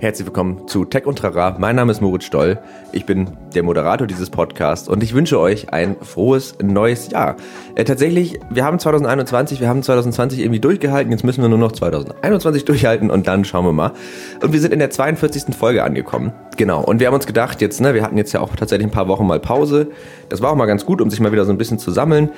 Herzlich willkommen zu Tech und Trara. Mein Name ist Moritz Stoll. Ich bin der Moderator dieses Podcasts und ich wünsche euch ein frohes neues Jahr. Äh, tatsächlich, wir haben 2021, wir haben 2020 irgendwie durchgehalten. Jetzt müssen wir nur noch 2021 durchhalten und dann schauen wir mal. Und wir sind in der 42. Folge angekommen. Genau. Und wir haben uns gedacht, jetzt, ne, wir hatten jetzt ja auch tatsächlich ein paar Wochen mal Pause. Das war auch mal ganz gut, um sich mal wieder so ein bisschen zu sammeln.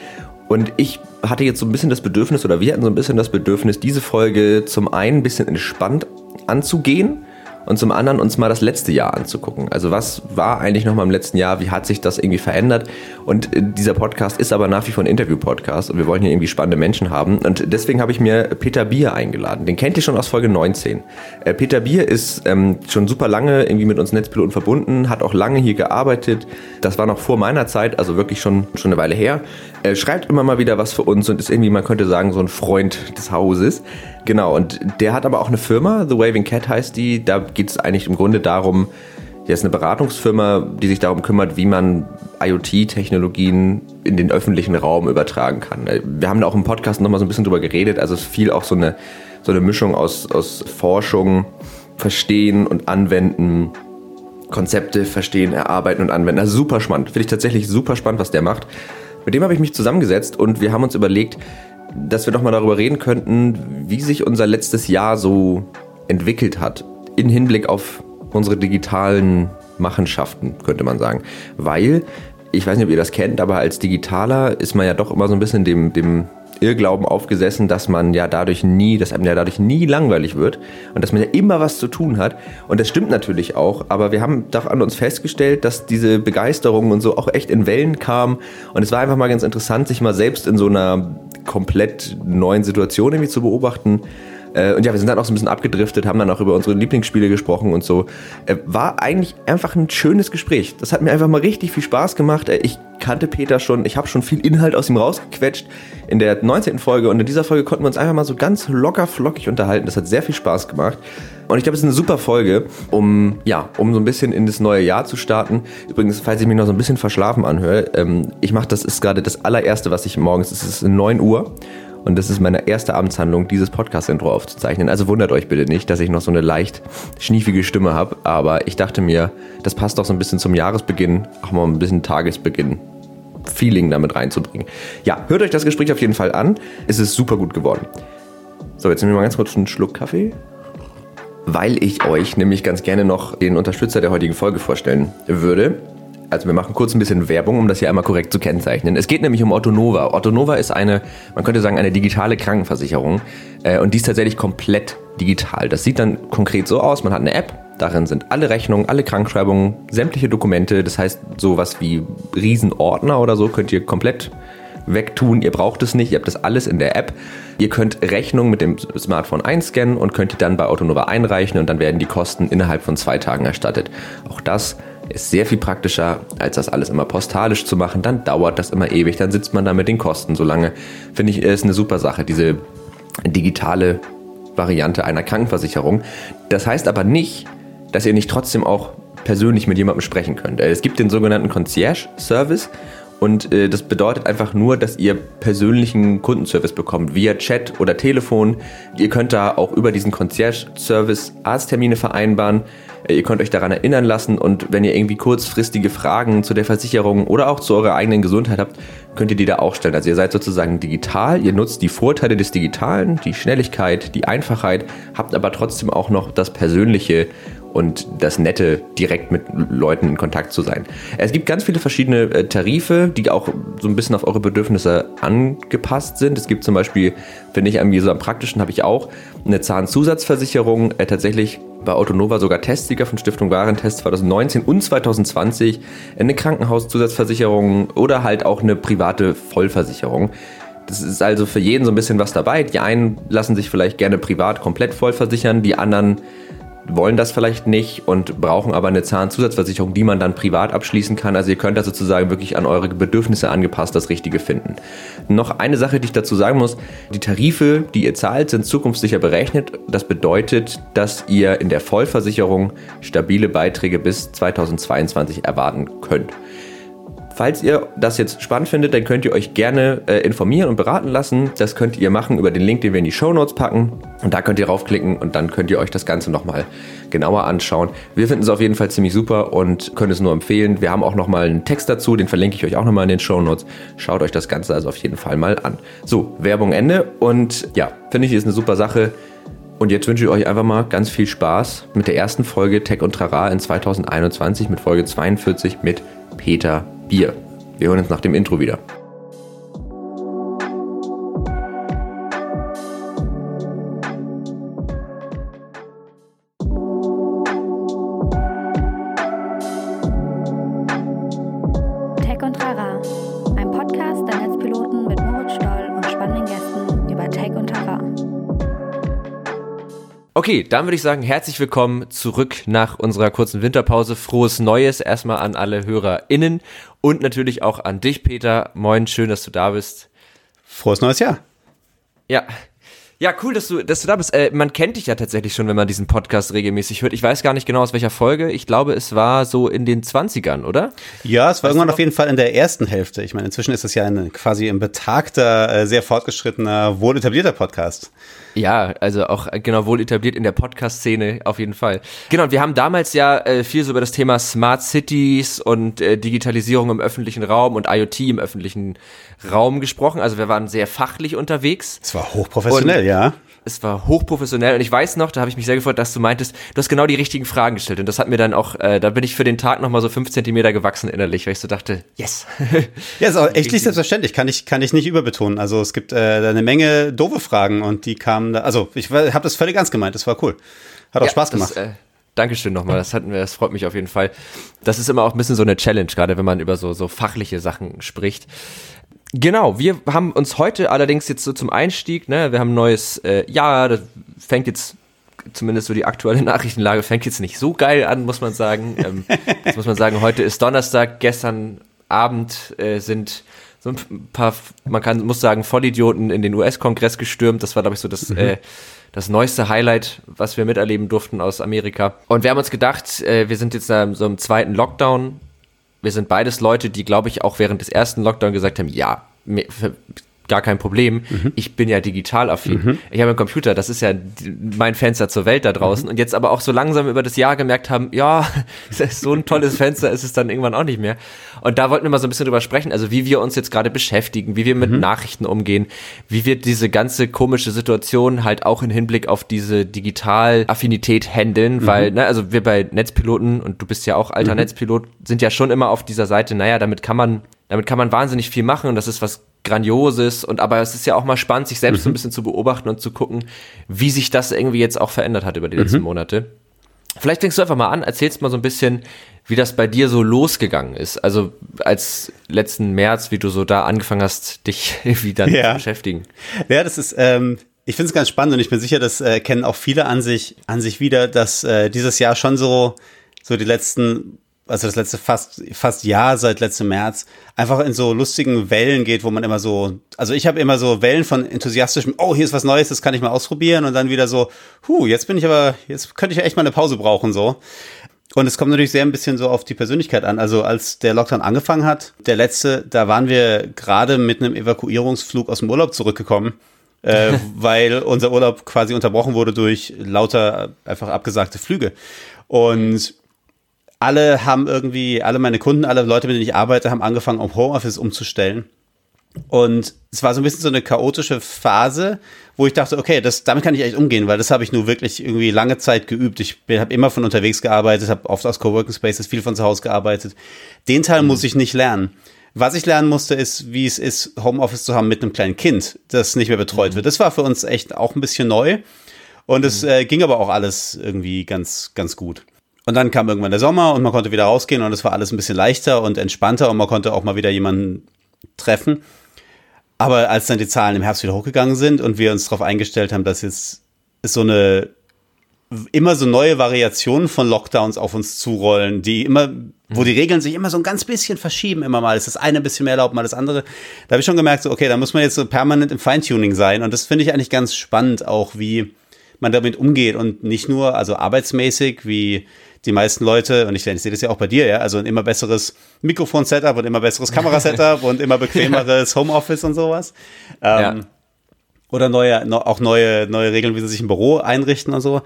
Und ich hatte jetzt so ein bisschen das Bedürfnis, oder wir hatten so ein bisschen das Bedürfnis, diese Folge zum einen ein bisschen entspannt anzugehen und zum anderen uns mal das letzte Jahr anzugucken. Also was war eigentlich noch mal im letzten Jahr? Wie hat sich das irgendwie verändert? Und äh, dieser Podcast ist aber nach wie vor ein Interview-Podcast und wir wollen hier irgendwie spannende Menschen haben. Und deswegen habe ich mir Peter Bier eingeladen. Den kennt ihr schon aus Folge 19. Äh, Peter Bier ist ähm, schon super lange irgendwie mit uns Netzpiloten verbunden, hat auch lange hier gearbeitet. Das war noch vor meiner Zeit, also wirklich schon, schon eine Weile her. Er schreibt immer mal wieder was für uns und ist irgendwie, man könnte sagen, so ein Freund des Hauses. Genau, und der hat aber auch eine Firma, The Waving Cat heißt die. Da geht es eigentlich im Grunde darum, der ist eine Beratungsfirma, die sich darum kümmert, wie man IoT-Technologien in den öffentlichen Raum übertragen kann. Wir haben da auch im Podcast nochmal so ein bisschen drüber geredet. Also es ist viel auch so eine, so eine Mischung aus, aus Forschung, Verstehen und Anwenden, Konzepte verstehen, erarbeiten und anwenden. Also super spannend. Finde ich tatsächlich super spannend, was der macht. Mit dem habe ich mich zusammengesetzt und wir haben uns überlegt, dass wir doch mal darüber reden könnten, wie sich unser letztes Jahr so entwickelt hat. In Hinblick auf unsere digitalen Machenschaften, könnte man sagen. Weil, ich weiß nicht, ob ihr das kennt, aber als Digitaler ist man ja doch immer so ein bisschen dem, dem Irrglauben aufgesessen, dass man ja dadurch nie, dass einem ja dadurch nie langweilig wird und dass man ja immer was zu tun hat. Und das stimmt natürlich auch, aber wir haben doch an uns festgestellt, dass diese Begeisterung und so auch echt in Wellen kam. Und es war einfach mal ganz interessant, sich mal selbst in so einer komplett neuen Situation irgendwie zu beobachten. Äh, und ja, wir sind dann auch so ein bisschen abgedriftet, haben dann auch über unsere Lieblingsspiele gesprochen und so. Äh, war eigentlich einfach ein schönes Gespräch. Das hat mir einfach mal richtig viel Spaß gemacht. Äh, ich kannte Peter schon, ich habe schon viel Inhalt aus ihm rausgequetscht in der 19. Folge und in dieser Folge konnten wir uns einfach mal so ganz locker flockig unterhalten. Das hat sehr viel Spaß gemacht. Und ich glaube, es ist eine super Folge, um, ja, um so ein bisschen in das neue Jahr zu starten. Übrigens, falls ich mich noch so ein bisschen verschlafen anhöre, ähm, ich mache das, ist gerade das allererste, was ich morgens, es ist 9 Uhr und das ist meine erste Amtshandlung, dieses Podcast-Intro aufzuzeichnen. Also wundert euch bitte nicht, dass ich noch so eine leicht schniefige Stimme habe. Aber ich dachte mir, das passt doch so ein bisschen zum Jahresbeginn, auch mal ein bisschen Tagesbeginn. Feeling damit reinzubringen. Ja, hört euch das Gespräch auf jeden Fall an. Es ist super gut geworden. So, jetzt nehmen wir mal ganz kurz einen Schluck Kaffee. Weil ich euch nämlich ganz gerne noch den Unterstützer der heutigen Folge vorstellen würde. Also wir machen kurz ein bisschen Werbung, um das hier einmal korrekt zu kennzeichnen. Es geht nämlich um Otto Nova. Otto Nova ist eine, man könnte sagen, eine digitale Krankenversicherung. Äh, und die ist tatsächlich komplett digital. Das sieht dann konkret so aus. Man hat eine App, darin sind alle Rechnungen, alle Krankschreibungen, sämtliche Dokumente. Das heißt, sowas wie Riesenordner oder so könnt ihr komplett wegtun. Ihr braucht es nicht, ihr habt das alles in der App. Ihr könnt Rechnungen mit dem Smartphone einscannen und könnt die dann bei Autonova einreichen und dann werden die Kosten innerhalb von zwei Tagen erstattet. Auch das ist sehr viel praktischer, als das alles immer postalisch zu machen. Dann dauert das immer ewig, dann sitzt man da mit den Kosten so lange. Finde ich, ist eine super Sache, diese digitale Variante einer Krankenversicherung. Das heißt aber nicht, dass ihr nicht trotzdem auch persönlich mit jemandem sprechen könnt. Es gibt den sogenannten Concierge-Service und äh, das bedeutet einfach nur, dass ihr persönlichen Kundenservice bekommt, via Chat oder Telefon. Ihr könnt da auch über diesen Concierge-Service Arzttermine vereinbaren. Äh, ihr könnt euch daran erinnern lassen und wenn ihr irgendwie kurzfristige Fragen zu der Versicherung oder auch zu eurer eigenen Gesundheit habt, könnt ihr die da auch stellen. Also ihr seid sozusagen digital, ihr nutzt die Vorteile des Digitalen, die Schnelligkeit, die Einfachheit, habt aber trotzdem auch noch das Persönliche und das Nette, direkt mit Leuten in Kontakt zu sein. Es gibt ganz viele verschiedene äh, Tarife, die auch so ein bisschen auf eure Bedürfnisse angepasst sind. Es gibt zum Beispiel, finde ich irgendwie so am praktischen, habe ich auch eine Zahnzusatzversicherung, äh, tatsächlich bei Autonova sogar Testsieger von Stiftung Warentest 2019 und 2020, eine Krankenhauszusatzversicherung oder halt auch eine private Vollversicherung. Das ist also für jeden so ein bisschen was dabei. Die einen lassen sich vielleicht gerne privat komplett voll versichern, die anderen wollen das vielleicht nicht und brauchen aber eine Zahnzusatzversicherung, die man dann privat abschließen kann. Also ihr könnt da sozusagen wirklich an eure Bedürfnisse angepasst das Richtige finden. Noch eine Sache, die ich dazu sagen muss, die Tarife, die ihr zahlt, sind zukunftssicher berechnet. Das bedeutet, dass ihr in der Vollversicherung stabile Beiträge bis 2022 erwarten könnt. Falls ihr das jetzt spannend findet, dann könnt ihr euch gerne äh, informieren und beraten lassen. Das könnt ihr machen über den Link, den wir in die Show Notes packen. Und da könnt ihr raufklicken und dann könnt ihr euch das Ganze nochmal genauer anschauen. Wir finden es auf jeden Fall ziemlich super und können es nur empfehlen. Wir haben auch nochmal einen Text dazu, den verlinke ich euch auch nochmal in den Show Notes. Schaut euch das Ganze also auf jeden Fall mal an. So, Werbung Ende und ja, finde ich, ist eine super Sache. Und jetzt wünsche ich euch einfach mal ganz viel Spaß mit der ersten Folge Tech und Trara in 2021 mit Folge 42 mit Peter Bier. Wir hören uns nach dem Intro wieder. Okay, dann würde ich sagen, herzlich willkommen zurück nach unserer kurzen Winterpause. Frohes Neues erstmal an alle HörerInnen und natürlich auch an dich, Peter. Moin, schön, dass du da bist. Frohes neues Jahr. Ja. Ja, cool, dass du, dass du da bist. Äh, man kennt dich ja tatsächlich schon, wenn man diesen Podcast regelmäßig hört. Ich weiß gar nicht genau aus welcher Folge. Ich glaube, es war so in den 20ern, oder? Ja, es war weißt irgendwann auf jeden Fall in der ersten Hälfte. Ich meine, inzwischen ist es ja ein quasi ein betagter, äh, sehr fortgeschrittener, wohl etablierter Podcast. Ja, also auch äh, genau wohl etabliert in der Podcast-Szene auf jeden Fall. Genau, wir haben damals ja äh, viel so über das Thema Smart Cities und äh, Digitalisierung im öffentlichen Raum und IoT im öffentlichen Raum gesprochen. Also wir waren sehr fachlich unterwegs. Es war hochprofessionell, und ja. Es war hochprofessionell und ich weiß noch, da habe ich mich sehr gefreut, dass du meintest, du hast genau die richtigen Fragen gestellt und das hat mir dann auch, äh, da bin ich für den Tag nochmal so fünf Zentimeter gewachsen innerlich, weil ich so dachte, yes. ja, ist auch echt nicht selbstverständlich, kann ich, kann ich nicht überbetonen. Also es gibt äh, eine Menge doofe Fragen und die kamen, da, also ich habe das völlig ernst gemeint, das war cool. Hat auch ja, Spaß gemacht. Das, äh, Dankeschön nochmal, das hatten wir, das freut mich auf jeden Fall. Das ist immer auch ein bisschen so eine Challenge, gerade wenn man über so, so fachliche Sachen spricht. Genau, wir haben uns heute allerdings jetzt so zum Einstieg, ne, wir haben ein neues äh, Jahr, das fängt jetzt zumindest so die aktuelle Nachrichtenlage fängt jetzt nicht so geil an, muss man sagen. Ähm, das muss man sagen, heute ist Donnerstag, gestern Abend äh, sind so ein paar, man kann, muss sagen, Vollidioten in den US-Kongress gestürmt. Das war, glaube ich, so das, mhm. äh, das neueste Highlight, was wir miterleben durften aus Amerika. Und wir haben uns gedacht, äh, wir sind jetzt in so einem zweiten Lockdown wir sind beides Leute, die, glaube ich, auch während des ersten Lockdown gesagt haben, ja, gar kein Problem. Mhm. Ich bin ja digital affin. Mhm. Ich habe einen Computer, das ist ja mein Fenster zur Welt da draußen. Mhm. Und jetzt aber auch so langsam über das Jahr gemerkt haben, ja, so ein tolles Fenster ist es dann irgendwann auch nicht mehr. Und da wollten wir mal so ein bisschen drüber sprechen, also wie wir uns jetzt gerade beschäftigen, wie wir mit mhm. Nachrichten umgehen, wie wir diese ganze komische Situation halt auch in Hinblick auf diese Digital-Affinität handeln, mhm. weil, ne, also wir bei Netzpiloten, und du bist ja auch alter mhm. Netzpilot, sind ja schon immer auf dieser Seite, naja, damit kann man damit kann man wahnsinnig viel machen und das ist was Grandioses und aber es ist ja auch mal spannend, sich selbst mhm. so ein mhm. bisschen zu beobachten und zu gucken, wie sich das irgendwie jetzt auch verändert hat über die letzten mhm. Monate. Vielleicht fängst du einfach mal an, erzählst mal so ein bisschen, wie das bei dir so losgegangen ist. Also als letzten März, wie du so da angefangen hast, dich wieder ja. zu beschäftigen. Ja, das ist, ähm, ich finde es ganz spannend und ich bin sicher, das äh, kennen auch viele an sich, an sich wieder, dass äh, dieses Jahr schon so, so die letzten also das letzte fast fast Jahr seit letztem März einfach in so lustigen Wellen geht, wo man immer so, also ich habe immer so Wellen von enthusiastischem, oh hier ist was Neues, das kann ich mal ausprobieren und dann wieder so, hu, jetzt bin ich aber, jetzt könnte ich ja echt mal eine Pause brauchen so. Und es kommt natürlich sehr ein bisschen so auf die Persönlichkeit an. Also als der Lockdown angefangen hat, der letzte, da waren wir gerade mit einem Evakuierungsflug aus dem Urlaub zurückgekommen. äh, weil unser Urlaub quasi unterbrochen wurde durch lauter einfach abgesagte Flüge. Und alle haben irgendwie, alle meine Kunden, alle Leute, mit denen ich arbeite, haben angefangen, auf Homeoffice umzustellen. Und es war so ein bisschen so eine chaotische Phase, wo ich dachte, okay, das, damit kann ich echt umgehen, weil das habe ich nur wirklich irgendwie lange Zeit geübt. Ich habe immer von unterwegs gearbeitet, habe oft aus Coworking Spaces, viel von zu Hause gearbeitet. Den Teil mhm. muss ich nicht lernen. Was ich lernen musste, ist, wie es ist, Homeoffice zu haben mit einem kleinen Kind, das nicht mehr betreut mhm. wird. Das war für uns echt auch ein bisschen neu. Und es mhm. äh, ging aber auch alles irgendwie ganz, ganz gut. Und dann kam irgendwann der Sommer und man konnte wieder rausgehen und es war alles ein bisschen leichter und entspannter und man konnte auch mal wieder jemanden treffen. Aber als dann die Zahlen im Herbst wieder hochgegangen sind und wir uns darauf eingestellt haben, dass jetzt so eine immer so neue Variationen von Lockdowns auf uns zurollen, die immer, wo die Regeln sich immer so ein ganz bisschen verschieben, immer mal ist das eine ein bisschen mehr erlaubt, mal das andere. Da habe ich schon gemerkt, so, okay, da muss man jetzt so permanent im Feintuning sein und das finde ich eigentlich ganz spannend auch, wie man damit umgeht und nicht nur, also arbeitsmäßig, wie die meisten Leute, und ich, ich sehe das ja auch bei dir, ja, also ein immer besseres Mikrofon-Setup und immer besseres Kamerasetup und immer bequemeres Homeoffice und sowas. Ähm, ja. Oder neue, auch neue, neue Regeln, wie sie sich im Büro einrichten und so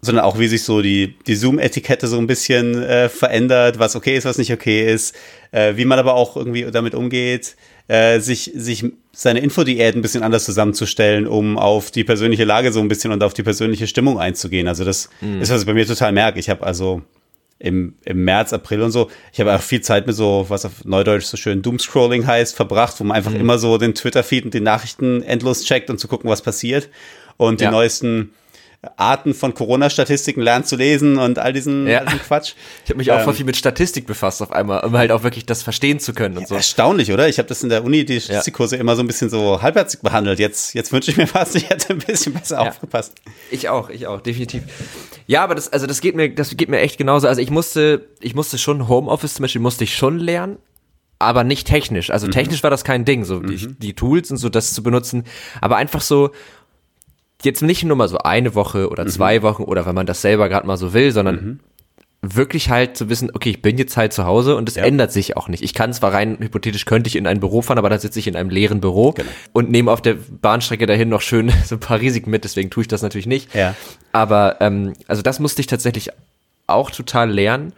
sondern auch wie sich so die, die Zoom-Etikette so ein bisschen äh, verändert, was okay ist, was nicht okay ist, äh, wie man aber auch irgendwie damit umgeht, äh, sich, sich seine Infodiät ein bisschen anders zusammenzustellen, um auf die persönliche Lage so ein bisschen und auf die persönliche Stimmung einzugehen. Also das mhm. ist, was ich bei mir total merke. Ich habe also im, im März, April und so, ich habe auch viel Zeit mit so, was auf Neudeutsch so schön Doomscrolling heißt, verbracht, wo man einfach mhm. immer so den Twitter-Feed und die Nachrichten endlos checkt und zu gucken, was passiert. Und ja. die neuesten Arten von Corona-Statistiken lernt zu lesen und all diesen, ja. all diesen Quatsch. Ich habe mich auch ähm, voll viel mit Statistik befasst auf einmal, um halt auch wirklich das verstehen zu können und so. Erstaunlich, oder? Ich habe das in der Uni, die Statistikkurse ja. immer so ein bisschen so halbherzig behandelt. Jetzt, jetzt wünsche ich mir fast, ich hätte ein bisschen besser ja. aufgepasst. Ich auch, ich auch, definitiv. Ja, aber das, also das geht mir, das geht mir echt genauso. Also ich musste, ich musste schon Homeoffice zum Beispiel musste ich schon lernen, aber nicht technisch. Also mhm. technisch war das kein Ding, so mhm. die, die Tools und so das zu benutzen, aber einfach so jetzt nicht nur mal so eine Woche oder mhm. zwei Wochen oder wenn man das selber gerade mal so will, sondern mhm. wirklich halt zu wissen, okay, ich bin jetzt halt zu Hause und es ja. ändert sich auch nicht. Ich kann zwar rein hypothetisch könnte ich in ein Büro fahren, aber dann sitze ich in einem leeren Büro genau. und nehme auf der Bahnstrecke dahin noch schön so ein paar Risiken mit, deswegen tue ich das natürlich nicht. Ja. Aber ähm, also das musste ich tatsächlich auch total lernen.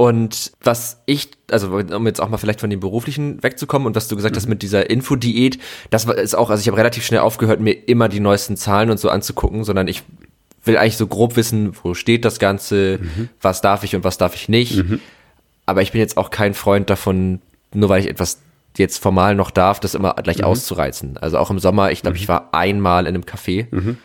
Und was ich, also um jetzt auch mal vielleicht von dem Beruflichen wegzukommen und was du gesagt mhm. hast mit dieser Infodiät, das ist auch, also ich habe relativ schnell aufgehört, mir immer die neuesten Zahlen und so anzugucken, sondern ich will eigentlich so grob wissen, wo steht das Ganze, mhm. was darf ich und was darf ich nicht. Mhm. Aber ich bin jetzt auch kein Freund davon, nur weil ich etwas jetzt formal noch darf, das immer gleich mhm. auszureizen. Also auch im Sommer, ich glaube, ich mhm. war einmal in einem Café mhm.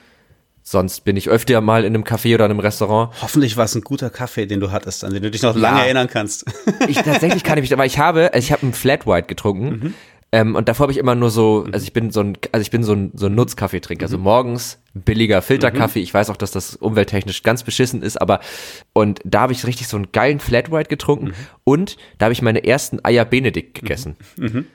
Sonst bin ich öfter mal in einem Café oder in einem Restaurant. Hoffentlich war es ein guter Kaffee, den du hattest, an den du dich noch lange erinnern kannst. ich tatsächlich kann ich mich, aber ich habe, also ich habe einen Flat White getrunken. Mhm. Ähm, und davor habe ich immer nur so, also ich bin so ein, also ich bin so ein, so ein Nutzkaffeetrinker. Also mhm. Also morgens billiger Filterkaffee. Mhm. Ich weiß auch, dass das umwelttechnisch ganz beschissen ist, aber und da habe ich richtig so einen geilen Flat White getrunken mhm. und da habe ich meine ersten Eier Benedikt gegessen. Mhm. Mhm.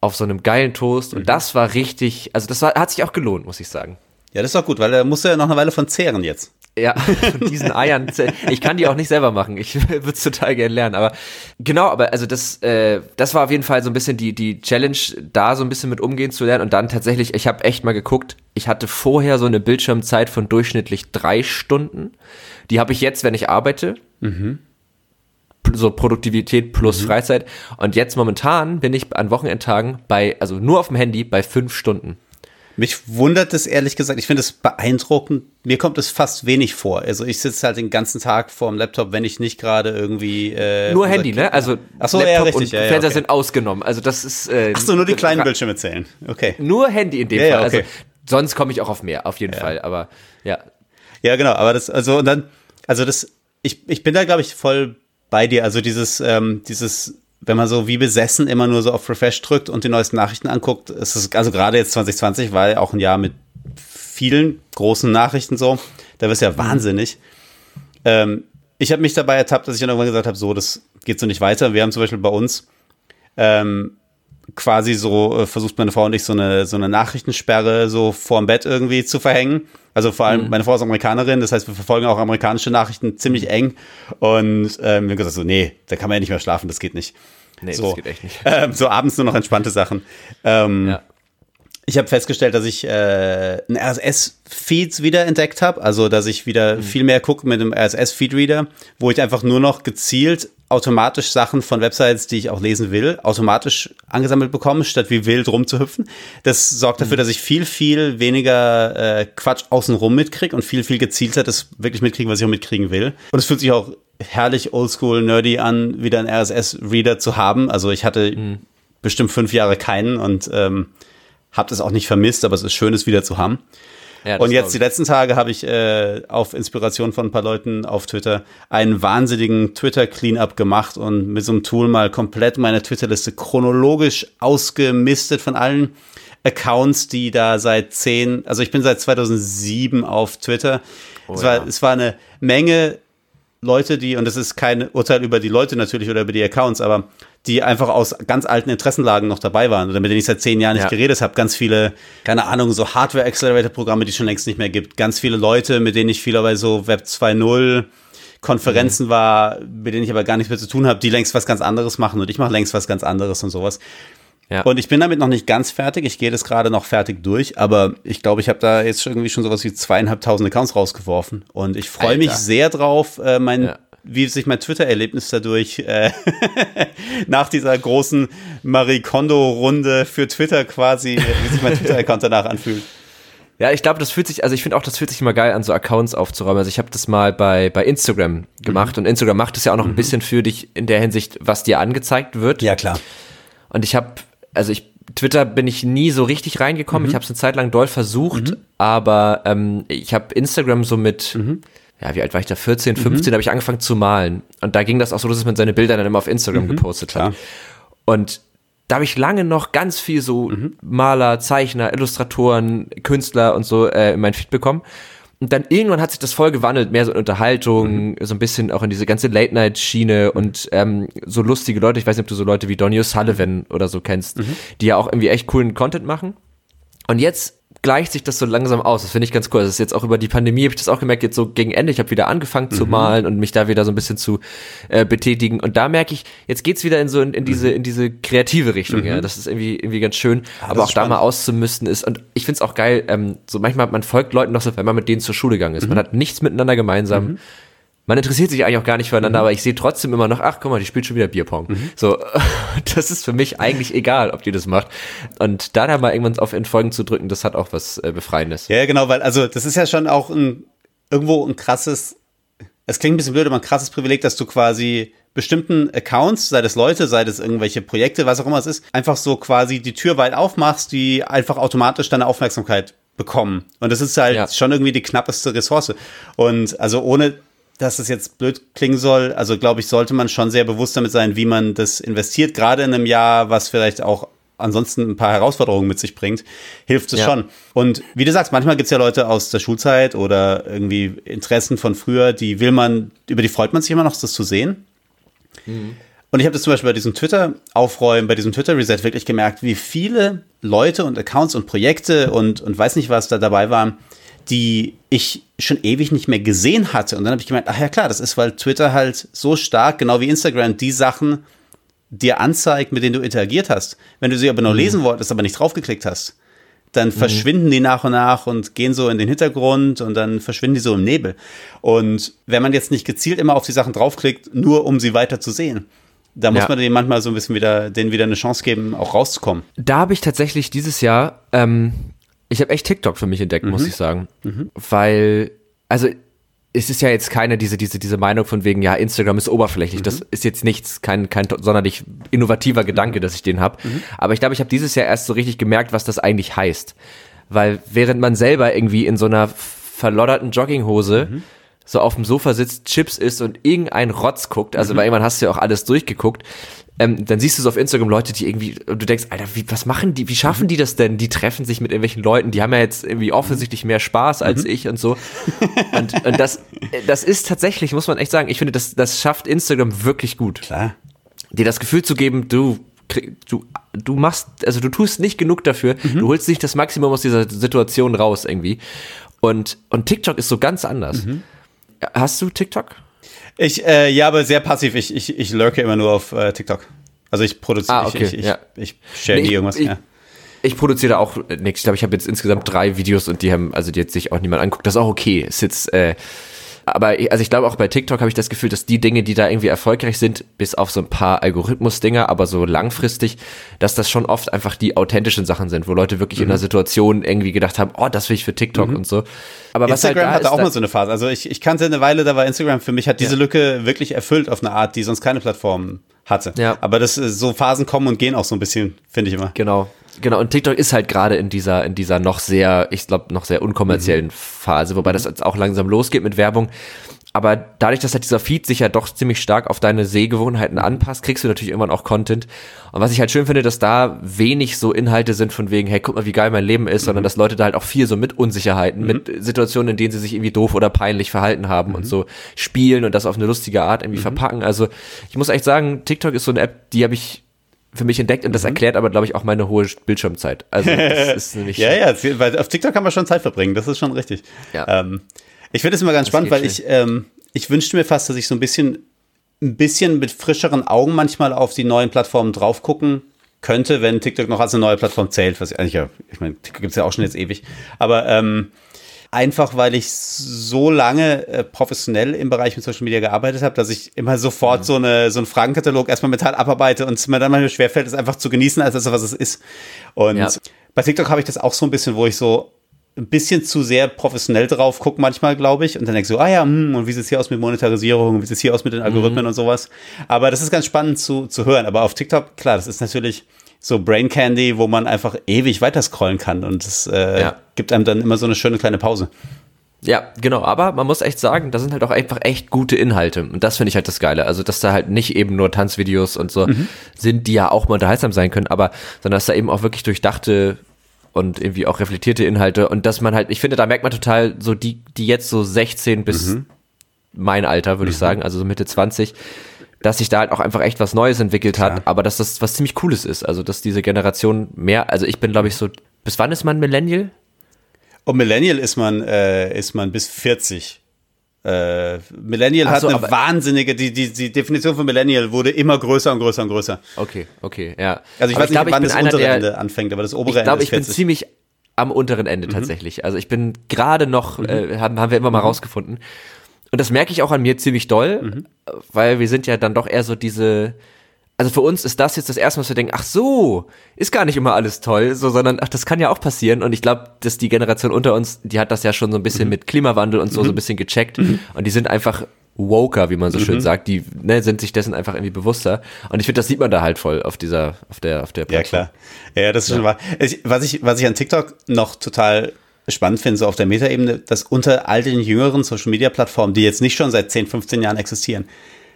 Auf so einem geilen Toast. Und das war richtig, also das war, hat sich auch gelohnt, muss ich sagen. Ja, das ist doch gut, weil da musst du ja noch eine Weile von zehren jetzt. Ja, von diesen Eiern. Ich kann die auch nicht selber machen. Ich würde es total gerne lernen. Aber genau, aber also das, äh, das war auf jeden Fall so ein bisschen die, die Challenge, da so ein bisschen mit umgehen zu lernen. Und dann tatsächlich, ich habe echt mal geguckt, ich hatte vorher so eine Bildschirmzeit von durchschnittlich drei Stunden. Die habe ich jetzt, wenn ich arbeite. Mhm. So Produktivität plus mhm. Freizeit. Und jetzt momentan bin ich an Wochenendtagen bei, also nur auf dem Handy, bei fünf Stunden. Mich wundert es ehrlich gesagt, ich finde es beeindruckend. Mir kommt es fast wenig vor. Also ich sitze halt den ganzen Tag vor dem Laptop, wenn ich nicht gerade irgendwie. Äh, nur Handy, ne? Also Ach so, Laptop ja, richtig, und ja, ja, Fernseher okay. sind ausgenommen. Also das ist. Äh, Ach so, nur die kleinen Bildschirme zählen. Okay. Nur Handy in dem Fall. Okay. Also sonst komme ich auch auf mehr, auf jeden Fall. Aber ja. Ja, genau. Aber das, also und dann, also das, ich, ich bin da glaube ich voll bei dir. Also dieses, ähm, dieses wenn man so wie besessen immer nur so auf Refresh drückt und die neuesten Nachrichten anguckt, ist es, also gerade jetzt 2020 war ja auch ein Jahr mit vielen großen Nachrichten so, da wirst du ja wahnsinnig. Ähm, ich habe mich dabei ertappt, dass ich dann irgendwann gesagt habe, so, das geht so nicht weiter. Wir haben zum Beispiel bei uns ähm, quasi so äh, versucht meine Frau und ich so eine so eine Nachrichtensperre so vorm Bett irgendwie zu verhängen. Also vor allem mhm. meine Frau ist Amerikanerin, das heißt wir verfolgen auch amerikanische Nachrichten ziemlich eng und ähm, wir haben gesagt so nee, da kann man ja nicht mehr schlafen, das geht nicht. Nee, so, das geht echt nicht. Ähm, so abends nur noch entspannte Sachen. Ähm, ja. Ich habe festgestellt, dass ich äh, ein RSS-Feeds wieder entdeckt habe, also dass ich wieder mhm. viel mehr gucke mit einem RSS-Feed-Reader, wo ich einfach nur noch gezielt automatisch Sachen von Websites, die ich auch lesen will, automatisch angesammelt bekomme, statt wie wild rumzuhüpfen. Das sorgt dafür, mhm. dass ich viel, viel weniger äh, Quatsch außenrum mitkriege und viel, viel gezielter das wirklich mitkriege, was ich auch mitkriegen will. Und es fühlt sich auch herrlich oldschool nerdy an, wieder einen RSS-Reader zu haben. Also ich hatte mhm. bestimmt fünf Jahre keinen und ähm, habe das auch nicht vermisst, aber es ist schön, es wieder zu haben. Ja, und jetzt die letzten Tage habe ich äh, auf Inspiration von ein paar Leuten auf Twitter einen wahnsinnigen Twitter-Cleanup gemacht und mit so einem Tool mal komplett meine Twitter-Liste chronologisch ausgemistet von allen Accounts, die da seit zehn, also ich bin seit 2007 auf Twitter. Oh, es, war, ja. es war eine Menge Leute, die, und das ist kein Urteil über die Leute natürlich oder über die Accounts, aber die einfach aus ganz alten Interessenlagen noch dabei waren oder mit denen ich seit zehn Jahren nicht Ja. geredet habe. Ganz viele, keine Ahnung, so Hardware-Accelerator-Programme, die es schon längst nicht mehr gibt. Ganz viele Leute, mit denen ich viel bei so Web 2.0 Konferenzen Mhm. war, mit denen ich aber gar nichts mehr zu tun habe, die längst was ganz anderes machen und ich mache längst was ganz anderes und sowas. Ja. Und ich bin damit noch nicht ganz fertig. Ich gehe das gerade noch fertig durch, aber ich glaube, ich habe da jetzt schon irgendwie schon sowas wie zweieinhalbtausend Accounts rausgeworfen. Und ich freue mich sehr drauf, äh, mein, Ja. wie sich mein Twitter-Erlebnis dadurch äh, nach dieser großen Marie Kondo-Runde für Twitter quasi, äh, wie sich mein Twitter-Account danach anfühlt. Ja, ich glaube, das fühlt sich, also ich finde auch, das fühlt sich immer geil an, so Accounts aufzuräumen. Also ich habe das mal bei, bei Instagram gemacht und Instagram macht es ja auch noch ein bisschen für dich in der Hinsicht, was dir angezeigt wird. klar. Und ich habe, also ich, Twitter bin ich nie so richtig reingekommen. Ich habe es eine Zeit lang doll versucht, aber ähm, ich habe Instagram so mit, ja, wie alt war ich da? 14, 15, habe ich angefangen zu malen. Und da ging das auch so, dass man seine Bilder dann immer auf Instagram gepostet hat. klar. Und da habe ich lange noch ganz viel so Mhm. Maler, Zeichner, Illustratoren, Künstler und so äh, in mein Feed bekommen. Und dann irgendwann hat sich das voll gewandelt, mehr so in Unterhaltung, Mhm. so ein bisschen auch in diese ganze Late-Night-Schiene und ähm, so lustige Leute. Ich weiß nicht, ob du so Leute wie Donny Sullivan oder so kennst, Mhm. die ja auch irgendwie echt coolen Content machen. Und jetzt gleicht sich das so langsam aus. Das finde ich ganz cool. Das ist jetzt auch über die Pandemie, habe ich das auch gemerkt, jetzt so gegen Ende. Ich habe wieder angefangen zu malen und mich da wieder so ein bisschen zu äh, betätigen. Und da merke ich, jetzt geht's wieder in so in, in diese in diese kreative Richtung. Ja, das ist irgendwie irgendwie ganz schön. Aber das auch ist da mal spannend. auszumisten ist. Und ich find's auch geil. Ähm, so manchmal man folgt Leuten noch so, wenn man mit denen zur Schule gegangen ist. Man hat nichts miteinander gemeinsam. Man interessiert sich eigentlich auch gar nicht füreinander, aber ich sehe trotzdem immer noch, ach guck mal, die spielt schon wieder Bierpong. So, das ist für mich eigentlich egal, ob die das macht. Und da dann mal irgendwann auf Entfolgen zu drücken, das hat auch was äh, Befreiendes. Ja, genau, weil also das ist ja schon auch ein irgendwo ein krasses, es klingt ein bisschen blöd, aber ein krasses Privileg, dass du quasi bestimmten Accounts, sei das Leute, sei das irgendwelche Projekte, was auch immer es ist, einfach so quasi die Tür weit aufmachst, die einfach automatisch deine Aufmerksamkeit bekommen. Und das ist halt Ja. schon irgendwie die knappeste Ressource. Und also ohne dass es jetzt blöd klingen soll, also glaube ich, sollte man schon sehr bewusst damit sein, wie man das investiert, gerade in einem Jahr, was vielleicht auch ansonsten ein paar Herausforderungen mit sich bringt, hilft es Ja. schon. Und wie du sagst, manchmal gibt es ja Leute aus der Schulzeit oder irgendwie Interessen von früher, die will man, über die freut man sich immer noch, das zu sehen. Und ich habe das zum Beispiel bei diesem Twitter-Aufräumen, bei diesem Twitter-Reset wirklich gemerkt, wie viele Leute und Accounts und Projekte und, und weiß nicht was da dabei waren, die ich schon ewig nicht mehr gesehen hatte. Und dann habe ich gemerkt, ach ja klar, das ist, weil Twitter halt so stark, genau wie Instagram, die Sachen dir anzeigt, mit denen du interagiert hast. Wenn du sie aber noch lesen wolltest, aber nicht draufgeklickt hast, dann verschwinden die nach und nach und gehen so in den Hintergrund und dann verschwinden die so im Nebel. Und wenn man jetzt nicht gezielt immer auf die Sachen draufklickt, nur um sie weiter zu sehen, da muss Ja. man denen manchmal so ein bisschen wieder, denen wieder eine Chance geben, auch rauszukommen. Da habe ich tatsächlich dieses Jahr, ähm, ich habe echt TikTok für mich entdeckt, muss ich sagen. Weil, also es ist ja jetzt keine diese, diese, diese Meinung von wegen, ja, Instagram ist oberflächlich. Das ist jetzt nichts, kein, kein sonderlich innovativer Gedanke, dass ich den habe. Aber ich glaube, ich habe dieses Jahr erst so richtig gemerkt, was das eigentlich heißt. Weil während man selber irgendwie in so einer verlodderten Jogginghose so auf dem Sofa sitzt, Chips isst und irgendein Rotz guckt, also weil irgendwann hast du ja auch alles durchgeguckt, ähm, dann siehst du so auf Instagram Leute, die irgendwie, und du denkst, Alter, wie, was machen die, wie schaffen die das denn? Die treffen sich mit irgendwelchen Leuten, die haben ja jetzt irgendwie offensichtlich mehr Spaß als ich und so. Und, und das, das ist tatsächlich, muss man echt sagen, ich finde, das, das schafft Instagram wirklich gut. Klar. Dir das Gefühl zu geben, du, du, du machst, also du tust nicht genug dafür, du holst nicht das Maximum aus dieser Situation raus irgendwie. Und, und TikTok ist so ganz anders. Hast du TikTok? Ich, äh, ja, aber sehr passiv. Ich, ich, ich lurke immer nur auf äh, TikTok. Also ich produziere, Ah, okay, ich, ich, ja. ich, ich share Nee, nie irgendwas. ich- ja. Ich produziere auch nichts. Ich glaube, ich habe jetzt insgesamt drei Videos und die haben, also die jetzt sich auch niemand anguckt. Das ist auch okay. Ist jetzt, äh, aber ich- also ich glaube auch bei TikTok habe ich das Gefühl, dass die Dinge, die da irgendwie erfolgreich sind, bis auf so ein paar Algorithmus-Dinger, aber so langfristig, dass das schon oft einfach die authentischen Sachen sind, wo Leute wirklich in Mhm. einer Situation irgendwie gedacht haben, oh, das will ich für TikTok und so. Aber was halt Instagram da hatte auch mal so eine Phase. Also ich, ich kannte eine Weile, da war Instagram für mich, hat diese Lücke wirklich erfüllt auf eine Art, die sonst keine Plattform hatte. Ja. Aber das so Phasen kommen und gehen auch so ein bisschen, finde ich immer. Genau. Genau, und TikTok ist halt gerade in dieser, in dieser noch sehr, ich glaube, noch sehr unkommerziellen Mhm. Phase, wobei das jetzt auch langsam losgeht mit Werbung. aber dadurch, dass halt dieser Feed sich ja doch ziemlich stark auf deine Sehgewohnheiten anpasst, kriegst du natürlich irgendwann auch Content. Und was ich halt schön finde, dass da wenig so Inhalte sind von wegen, hey, guck mal, wie geil mein Leben ist, mhm. sondern dass Leute da halt auch viel so mit Unsicherheiten, mhm. mit Situationen, in denen sie sich irgendwie doof oder peinlich verhalten haben mhm. und so spielen und das auf eine lustige Art irgendwie mhm. verpacken. Also ich muss echt sagen, TikTok ist so eine App, die habe ich für mich entdeckt und das mhm. erklärt aber, glaube ich, auch meine hohe Bildschirmzeit. Also das ist nämlich. ja, ja, weil auf TikTok kann man schon Zeit verbringen, das ist schon richtig. Ja. Ähm, ich finde es immer ganz das spannend, weil ich, ähm, ich wünschte mir fast, dass ich so ein bisschen, ein bisschen mit frischeren Augen manchmal auf die neuen Plattformen drauf gucken könnte, wenn TikTok noch als eine neue Plattform zählt, was ich eigentlich ja, ich meine, TikTok gibt es ja auch schon jetzt ewig. Aber ähm, einfach weil ich so lange äh, professionell im Bereich mit Social Media gearbeitet habe, dass ich immer sofort mhm. so, eine, so einen Fragenkatalog erstmal mental abarbeite und es mir dann manchmal schwerfällt, es einfach zu genießen, als das, was es ist. Und ja. bei TikTok habe ich das auch so ein bisschen, wo ich so ein bisschen zu sehr professionell drauf gucke manchmal, glaube ich. Und dann denke ich so, ah ja, hm, und wie sieht es hier aus mit Monetarisierung, wie sieht es hier aus mit den Algorithmen mhm. und sowas. Aber das ist ganz spannend zu, zu hören. Aber auf TikTok, klar, das ist natürlich so Brain Candy, wo man einfach ewig weiter scrollen kann. Und das äh, ja. gibt einem dann immer so eine schöne kleine Pause. Ja, genau, aber man muss echt sagen, da sind halt auch einfach echt gute Inhalte. Und das finde ich halt das Geile. Also, dass da halt nicht eben nur Tanzvideos und so mhm. sind, die ja auch mal unterhaltsam sein können, aber sondern dass da eben auch wirklich durchdachte und irgendwie auch reflektierte Inhalte und dass man halt, ich finde, da merkt man total so die, die jetzt so 16 bis mhm. mein Alter, würde mhm. ich sagen, also so Mitte 20, dass sich da halt auch einfach echt was Neues entwickelt hat, Klar. aber dass das was ziemlich Cooles ist, also dass diese Generation mehr, also ich bin glaube ich so, bis wann ist man Millennial? Und Millennial ist man, äh, ist man bis 40. Äh, Millennial so, hat eine wahnsinnige, die, die, die Definition von Millennial wurde immer größer und größer und größer. Okay, okay, ja. Also ich aber weiß ich nicht, glaub, wann das untere der, Ende anfängt, aber das obere ich glaub, Ende ist 40. Ich glaube, ich bin ziemlich am unteren Ende mhm. tatsächlich. Also ich bin gerade noch, mhm. äh, haben, haben wir immer mal mhm. rausgefunden. Und das merke ich auch an mir ziemlich doll, mhm. weil wir sind ja dann doch eher so diese, also für uns ist das jetzt das erste Mal, dass wir denken, ach so, ist gar nicht immer alles toll, so, sondern ach, das kann ja auch passieren. Und ich glaube, dass die Generation unter uns, die hat das ja schon so ein bisschen mhm. mit Klimawandel und so, mhm. so ein bisschen gecheckt. Mhm. Und die sind einfach woker, wie man so schön mhm. sagt, die ne, sind sich dessen einfach irgendwie bewusster. Und ich finde, das sieht man da halt voll auf dieser, auf der, auf der Plattform. Ja, klar. Ja, das ist ja. schon wahr. Was ich, was ich an TikTok noch total spannend finde, so auf der Metaebene, dass unter all den jüngeren Social Media Plattformen, die jetzt nicht schon seit 10, 15 Jahren existieren,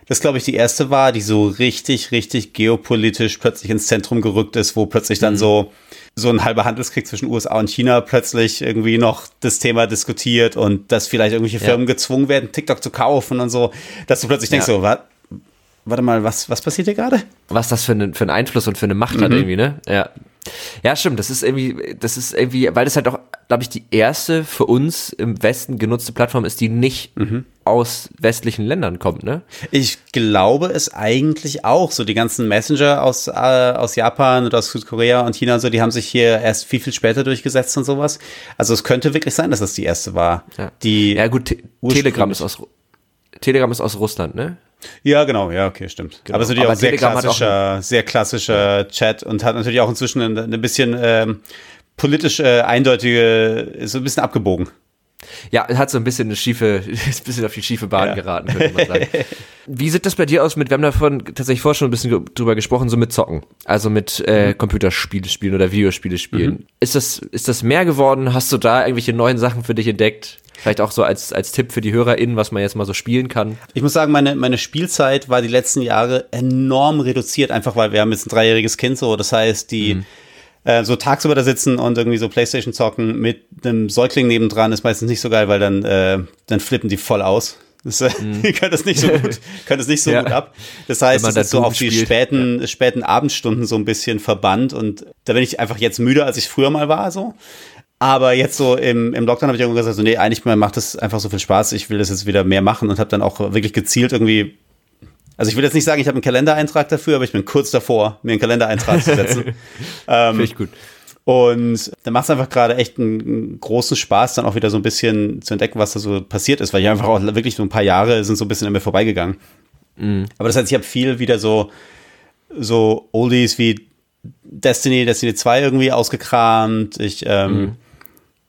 das, glaube ich, die erste war, die so richtig, richtig geopolitisch plötzlich ins Zentrum gerückt ist, wo plötzlich dann mhm. so, so ein halber Handelskrieg zwischen USA und China plötzlich irgendwie noch das Thema diskutiert und dass vielleicht irgendwelche Firmen ja. gezwungen werden, TikTok zu kaufen und so, dass du plötzlich denkst, ja. so, was? Warte mal, was, was passiert hier gerade? Was das für, ein, für einen Einfluss und für eine Macht mhm. hat irgendwie, ne? Ja. Ja, stimmt. Das ist irgendwie, das ist irgendwie, weil das halt auch, glaube ich, die erste für uns im Westen genutzte Plattform ist, die nicht mhm. aus westlichen Ländern kommt, ne? Ich glaube es eigentlich auch. So die ganzen Messenger aus, äh, aus Japan und aus Südkorea und China und so, die haben sich hier erst viel, viel später durchgesetzt und sowas. Also es könnte wirklich sein, dass das die erste war. Ja, die ja gut, Te Telegram ist aus Telegram ist aus Russland, ne? Ja, genau, ja, okay, stimmt. Genau. Aber es ist natürlich auch sehr klassischer, sehr klassischer Chat und hat natürlich auch inzwischen ein, ein bisschen ähm, politisch äh, eindeutige, ist so ein bisschen abgebogen. Ja, hat so ein bisschen eine schiefe, ist ein bisschen auf die schiefe Bahn ja. geraten, könnte man sagen. Wie sieht das bei dir aus mit, wir haben davon tatsächlich vorher schon ein bisschen drüber gesprochen, so mit Zocken. Also mit äh, mhm. Computerspiele spielen oder Videospiele spielen. Mhm. Ist das, ist das mehr geworden? Hast du da irgendwelche neuen Sachen für dich entdeckt? Vielleicht auch so als, als Tipp für die HörerInnen, was man jetzt mal so spielen kann. Ich muss sagen, meine, meine Spielzeit war die letzten Jahre enorm reduziert, einfach weil wir haben jetzt ein dreijähriges Kind so. Das heißt, die mhm. Äh, so tagsüber da sitzen und irgendwie so Playstation zocken mit einem Säugling nebendran ist meistens nicht so geil, weil dann, äh, dann flippen die voll aus. Das, äh, mhm. können das nicht so gut, können das nicht so ja. gut ab. Das heißt, es ist so auf die späten, ja. späten Abendstunden so ein bisschen verbannt und da bin ich einfach jetzt müder, als ich früher mal war, so. Aber jetzt so im, im Lockdown habe ich irgendwann gesagt, so, nee, eigentlich macht das einfach so viel Spaß. Ich will das jetzt wieder mehr machen und habe dann auch wirklich gezielt irgendwie. Also ich will jetzt nicht sagen, ich habe einen Kalendereintrag dafür, aber ich bin kurz davor, mir einen Kalendereintrag zu setzen. ähm, Finde ich gut. Und da macht es einfach gerade echt einen, großen Spaß, dann auch wieder so ein bisschen zu entdecken, was da so passiert ist, weil ich einfach auch wirklich so ein paar Jahre sind so ein bisschen an mir vorbeigegangen. Mhm. Aber das heißt, ich habe viel wieder so, so Oldies wie Destiny, Destiny 2 irgendwie ausgekramt. Ich ähm, mhm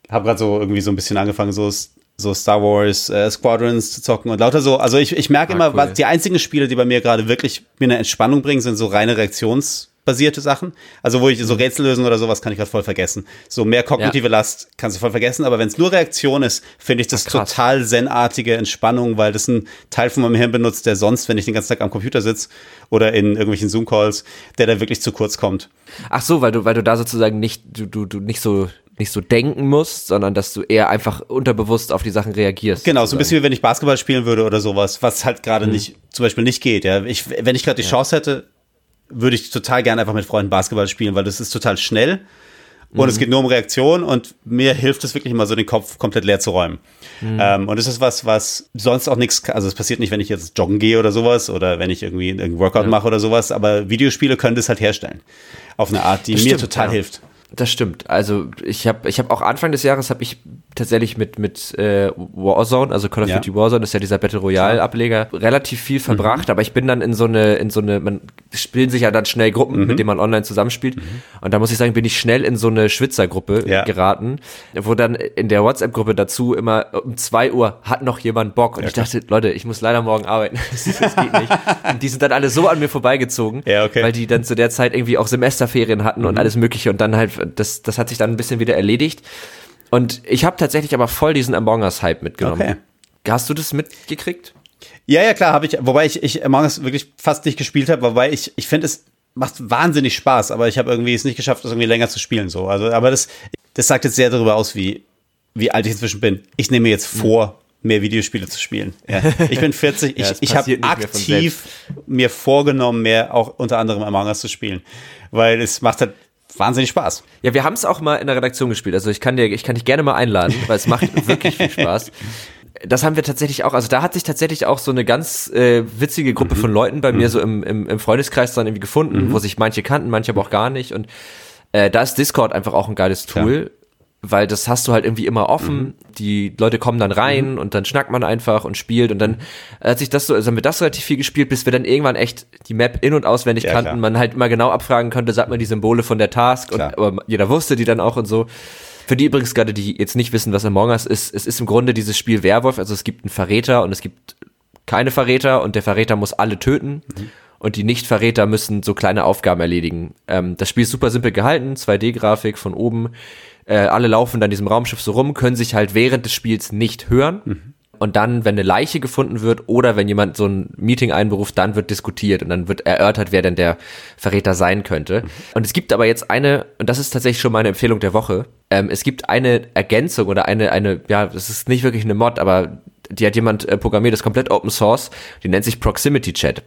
habe gerade so irgendwie so ein bisschen angefangen, so, so Star Wars äh, Squadrons zu zocken und lauter so. Also ich, ich merke ah, immer, cool. was die einzigen Spiele, die bei mir gerade wirklich mir eine Entspannung bringen, sind so reine Reaktions- basierte Sachen. Also wo ich so Mhm. Rätsel lösen oder sowas kann ich gerade voll vergessen. So mehr kognitive Ja. Last kannst du voll vergessen. Aber wenn es nur Reaktion ist, finde ich das Ach, total zen-artige Entspannung, weil das ein Teil von meinem Hirn benutzt, der sonst, wenn ich den ganzen Tag am Computer sitze oder in irgendwelchen Zoom-Calls, der da wirklich zu kurz kommt. Ach so, weil du, weil du da sozusagen nicht, du, du, du nicht so, nicht so denken musst, sondern dass du eher einfach unterbewusst auf die Sachen reagierst. Genau, so ein sozusagen. bisschen wie wenn ich Basketball spielen würde oder sowas, was halt Mhm. gerade nicht, zum Beispiel nicht geht. Ja, ich, wenn ich gerade die Chance hätte, würde ich total gerne einfach mit Freunden Basketball spielen, weil das ist total schnell und Mhm. es geht nur um Reaktion und mir hilft es wirklich immer so den Kopf komplett leer zu räumen. Mhm. Ähm, und das ist was, was sonst auch nichts, also es passiert nicht, wenn ich jetzt joggen gehe oder sowas oder wenn ich irgendwie einen Workout mache oder sowas, aber Videospiele können das halt herstellen. Auf eine Art, die Das mir stimmt, total ja. hilft. Das stimmt. Also ich habe ich hab auch Anfang des Jahres habe ich tatsächlich mit mit äh, Warzone, also Call of Ja. Duty Warzone ist ja dieser Battle Royale Ableger, relativ viel verbracht, aber ich bin dann in so eine in so eine man spielen sich ja dann schnell Gruppen, mit denen man online zusammenspielt und da muss ich sagen, bin ich schnell in so eine Schwitzergruppe Ja. geraten, wo dann in der WhatsApp Gruppe dazu immer um zwei Uhr hat noch jemand Bock und ich dachte, Leute, ich muss leider morgen arbeiten. das, das geht nicht. Und die sind dann alle so an mir vorbeigezogen, Ja, okay. weil die dann zu der Zeit irgendwie auch Semesterferien hatten Mhm. und alles mögliche und dann halt, das, das hat sich dann ein bisschen wieder erledigt. Und ich habe tatsächlich aber voll diesen Among Us-Hype mitgenommen. Okay. Hast du das mitgekriegt? Ja, ja, klar, habe ich, wobei ich, ich Among Us wirklich fast nicht gespielt habe, wobei ich, ich finde, es macht wahnsinnig Spaß, aber ich habe irgendwie es nicht geschafft, das irgendwie länger zu spielen, so. Also, aber das, das sagt jetzt sehr darüber aus, wie, wie alt ich inzwischen bin. Ich nehme mir jetzt vor, mehr Videospiele zu spielen. Ja. Ich bin 40, Ja, ich, ich habe aktiv mir vorgenommen, mehr auch unter anderem Among Us zu spielen, weil es macht halt wahnsinnig Spaß. Ja, wir haben es auch mal in der Redaktion gespielt. Also ich kann dir, ich kann dich gerne mal einladen, weil es macht wirklich viel Spaß. Das haben wir tatsächlich auch, also da hat sich tatsächlich auch so eine ganz äh, witzige Gruppe von Leuten bei mir so im, im, im Freundeskreis dann irgendwie gefunden, wo sich manche kannten, manche aber auch gar nicht. Und äh, da ist Discord einfach auch ein geiles Tool, weil das hast du halt irgendwie immer offen. Die Leute kommen dann rein und dann schnackt man einfach und spielt und dann hat sich das so, also haben wir das relativ viel gespielt, bis wir dann irgendwann echt die Map in- und auswendig Ja, kannten. klar. Man halt immer genau abfragen konnte, sagt man die Symbole von der Task und Klar. aber jeder wusste die dann auch und so. Für die übrigens gerade, die jetzt nicht wissen, was Among Us ist, es ist im Grunde dieses Spiel Werwolf, also es gibt einen Verräter und es gibt keine Verräter und der Verräter muss alle töten und die Nicht-Verräter müssen so kleine Aufgaben erledigen. Ähm, das Spiel ist super simpel gehalten, 2D-Grafik von oben. Äh, alle laufen dann in diesem Raumschiff so rum, können sich halt während des Spiels nicht hören. Und dann, wenn eine Leiche gefunden wird oder wenn jemand so ein Meeting einberuft, dann wird diskutiert und dann wird erörtert, wer denn der Verräter sein könnte. Und es gibt aber jetzt eine, und das ist tatsächlich schon meine Empfehlung der Woche, ähm, es gibt eine Ergänzung oder eine, eine, ja, das ist nicht wirklich eine Mod, aber die hat jemand äh, programmiert, das ist komplett Open Source, die nennt sich Proximity Chat.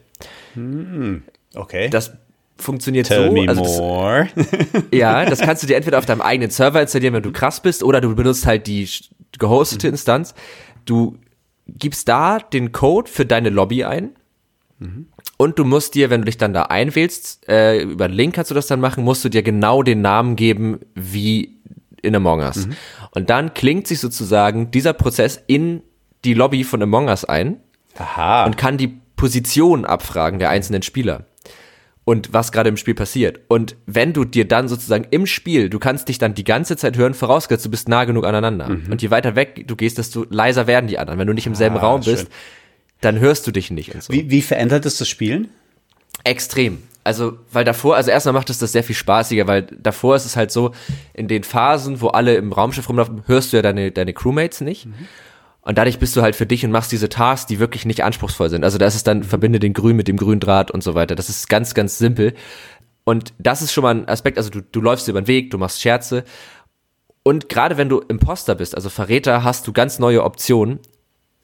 Okay. Das funktioniert Tell so, me also das, more. ja, das kannst du dir entweder auf deinem eigenen Server installieren, wenn du krass bist, oder du benutzt halt die gehostete Instanz. Du gibst da den Code für deine Lobby ein. Und du musst dir, wenn du dich dann da einwählst, äh, über einen Link kannst du das dann machen, musst du dir genau den Namen geben wie in Among Us. Und dann klingt sich sozusagen dieser Prozess in die Lobby von Among Us ein Aha. und kann die Position abfragen der einzelnen Spieler und was gerade im Spiel passiert. Und wenn du dir dann sozusagen im Spiel, du kannst dich dann die ganze Zeit hören, vorausgesetzt du bist nah genug aneinander. Und je weiter weg du gehst, desto leiser werden die anderen. Wenn du nicht im selben Ah, Raum schön. bist, dann hörst du dich nicht und so. wie, wie verändert es das Spielen? Extrem. Also, weil davor, also erstmal macht es das sehr viel spaßiger, weil davor ist es halt so, in den Phasen, wo alle im Raumschiff rumlaufen, hörst du ja deine, deine Crewmates nicht. Und dadurch bist du halt für dich und machst diese Tasks, die wirklich nicht anspruchsvoll sind. Also da ist es dann, verbinde den Grün mit dem grünen Draht und so weiter. Das ist ganz, ganz simpel. Und das ist schon mal ein Aspekt, also du, du läufst über den Weg, du machst Scherze. Und gerade wenn du Imposter bist, also Verräter, hast du ganz neue Optionen.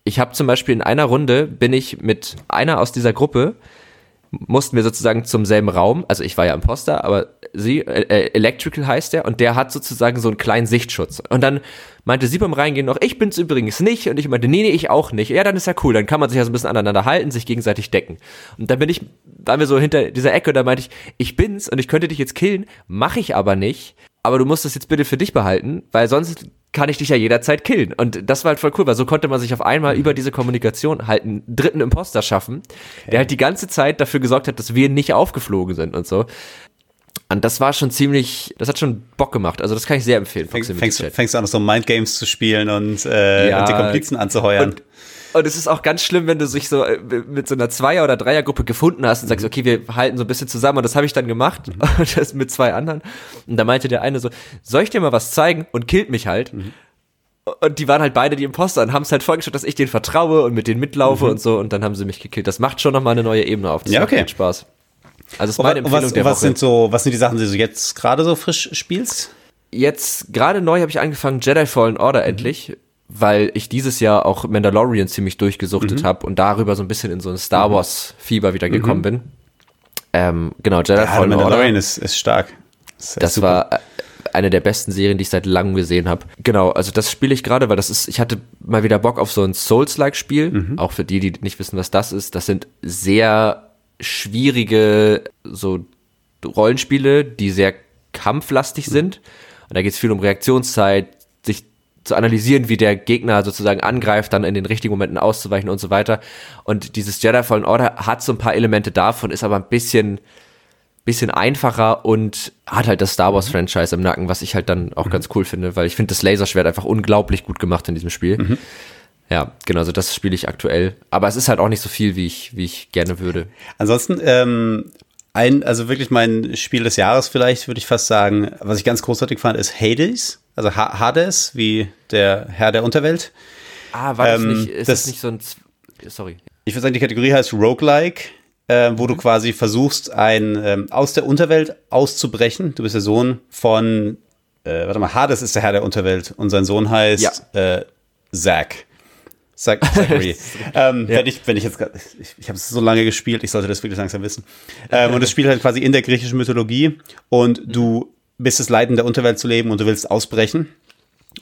Ich habe zum Beispiel in einer Runde, bin ich mit einer aus dieser Gruppe, mussten wir sozusagen zum selben Raum, also ich war ja Imposter, aber sie, äh, äh, Electrical heißt der, und der hat sozusagen so einen kleinen Sichtschutz. Und dann meinte sie beim Reingehen noch, ich bin's übrigens nicht, und ich meinte, nee, nee, ich auch nicht. Ja, dann ist ja cool, dann kann man sich ja so ein bisschen aneinander halten, sich gegenseitig decken. Und dann bin ich, waren wir so hinter dieser Ecke, und da meinte ich, ich bin's, und ich könnte dich jetzt killen, mache ich aber nicht, aber du musst das jetzt bitte für dich behalten, weil sonst kann ich dich ja jederzeit killen. Und das war halt voll cool, weil so konnte man sich auf einmal über diese Kommunikation halt einen dritten Imposter schaffen, der halt die ganze Zeit dafür gesorgt hat, dass wir nicht aufgeflogen sind und so. Und das war schon ziemlich, das hat schon Bock gemacht. Also das kann ich sehr empfehlen. Fängst, fängst du an, so Mindgames zu spielen und, äh, Ja, und die Komplizen anzuheuern. und Und es ist auch ganz schlimm, wenn du sich so äh, mit so einer Zweier- oder Dreiergruppe gefunden hast und sagst, okay, wir halten so ein bisschen zusammen. Und das habe ich dann gemacht. Mhm. Und das mit zwei anderen. Und da meinte der eine so, soll ich dir mal was zeigen? Und killt mich halt. Mhm. Und die waren halt beide die Imposter und haben es halt vorgestellt, dass ich denen vertraue und mit denen mitlaufe mhm. und so. Und dann haben sie mich gekillt. Das macht schon nochmal eine neue Ebene auf. Das ja, okay. macht Spaß. Also ist meine Empfehlung was, der was Woche. Sind so, was sind die Sachen, die du jetzt gerade so frisch spielst? Jetzt gerade neu habe ich angefangen Jedi Fallen Order mhm. endlich, weil ich dieses Jahr auch Mandalorian ziemlich durchgesuchtet mhm. habe und darüber so ein bisschen in so ein Star mhm. Wars Fieber wieder gekommen mhm. bin. Ähm, genau, Jedi ja, Fallen Mandalorian Order. ist, ist stark. Das, das war äh, eine der besten Serien, die ich seit langem gesehen habe. Genau, also das spiele ich gerade, weil das ist, ich hatte mal wieder Bock auf so ein Souls-like-Spiel. Mhm. Auch für die, die nicht wissen, was das ist. Das sind sehr schwierige so Rollenspiele, die sehr kampflastig sind. Und da geht es viel um Reaktionszeit, sich zu analysieren, wie der Gegner sozusagen angreift, dann in den richtigen Momenten auszuweichen und so weiter. Und dieses Jedi Fallen Order hat so ein paar Elemente davon, ist aber ein bisschen, bisschen einfacher und hat halt das Star Wars Franchise im Nacken, was ich halt dann auch mhm. ganz cool finde, weil ich finde das Laserschwert einfach unglaublich gut gemacht in diesem Spiel. Mhm. Ja, genau, also das spiele ich aktuell. Aber es ist halt auch nicht so viel, wie ich, wie ich gerne würde. Ansonsten, ähm, ein, also wirklich mein Spiel des Jahres vielleicht, würde ich fast sagen, was ich ganz großartig fand, ist Hades. Also ha Hades, wie der Herr der Unterwelt. Ah, war das ähm, nicht, ist das, das, nicht so ein, sorry. Ich würde sagen, die Kategorie heißt Roguelike, äh, wo mhm. du quasi versuchst, ein, ähm, aus der Unterwelt auszubrechen. Du bist der Sohn von, äh, warte mal, Hades ist der Herr der Unterwelt und sein Sohn heißt ja. äh, Zack. Zach Zachary. ähm, ja. wenn, ich, wenn ich jetzt ich, ich habe es so lange gespielt, ich sollte das wirklich langsam wissen. Ähm, und es spielt halt quasi in der griechischen Mythologie und du bist es leid, in der Unterwelt zu leben und du willst ausbrechen.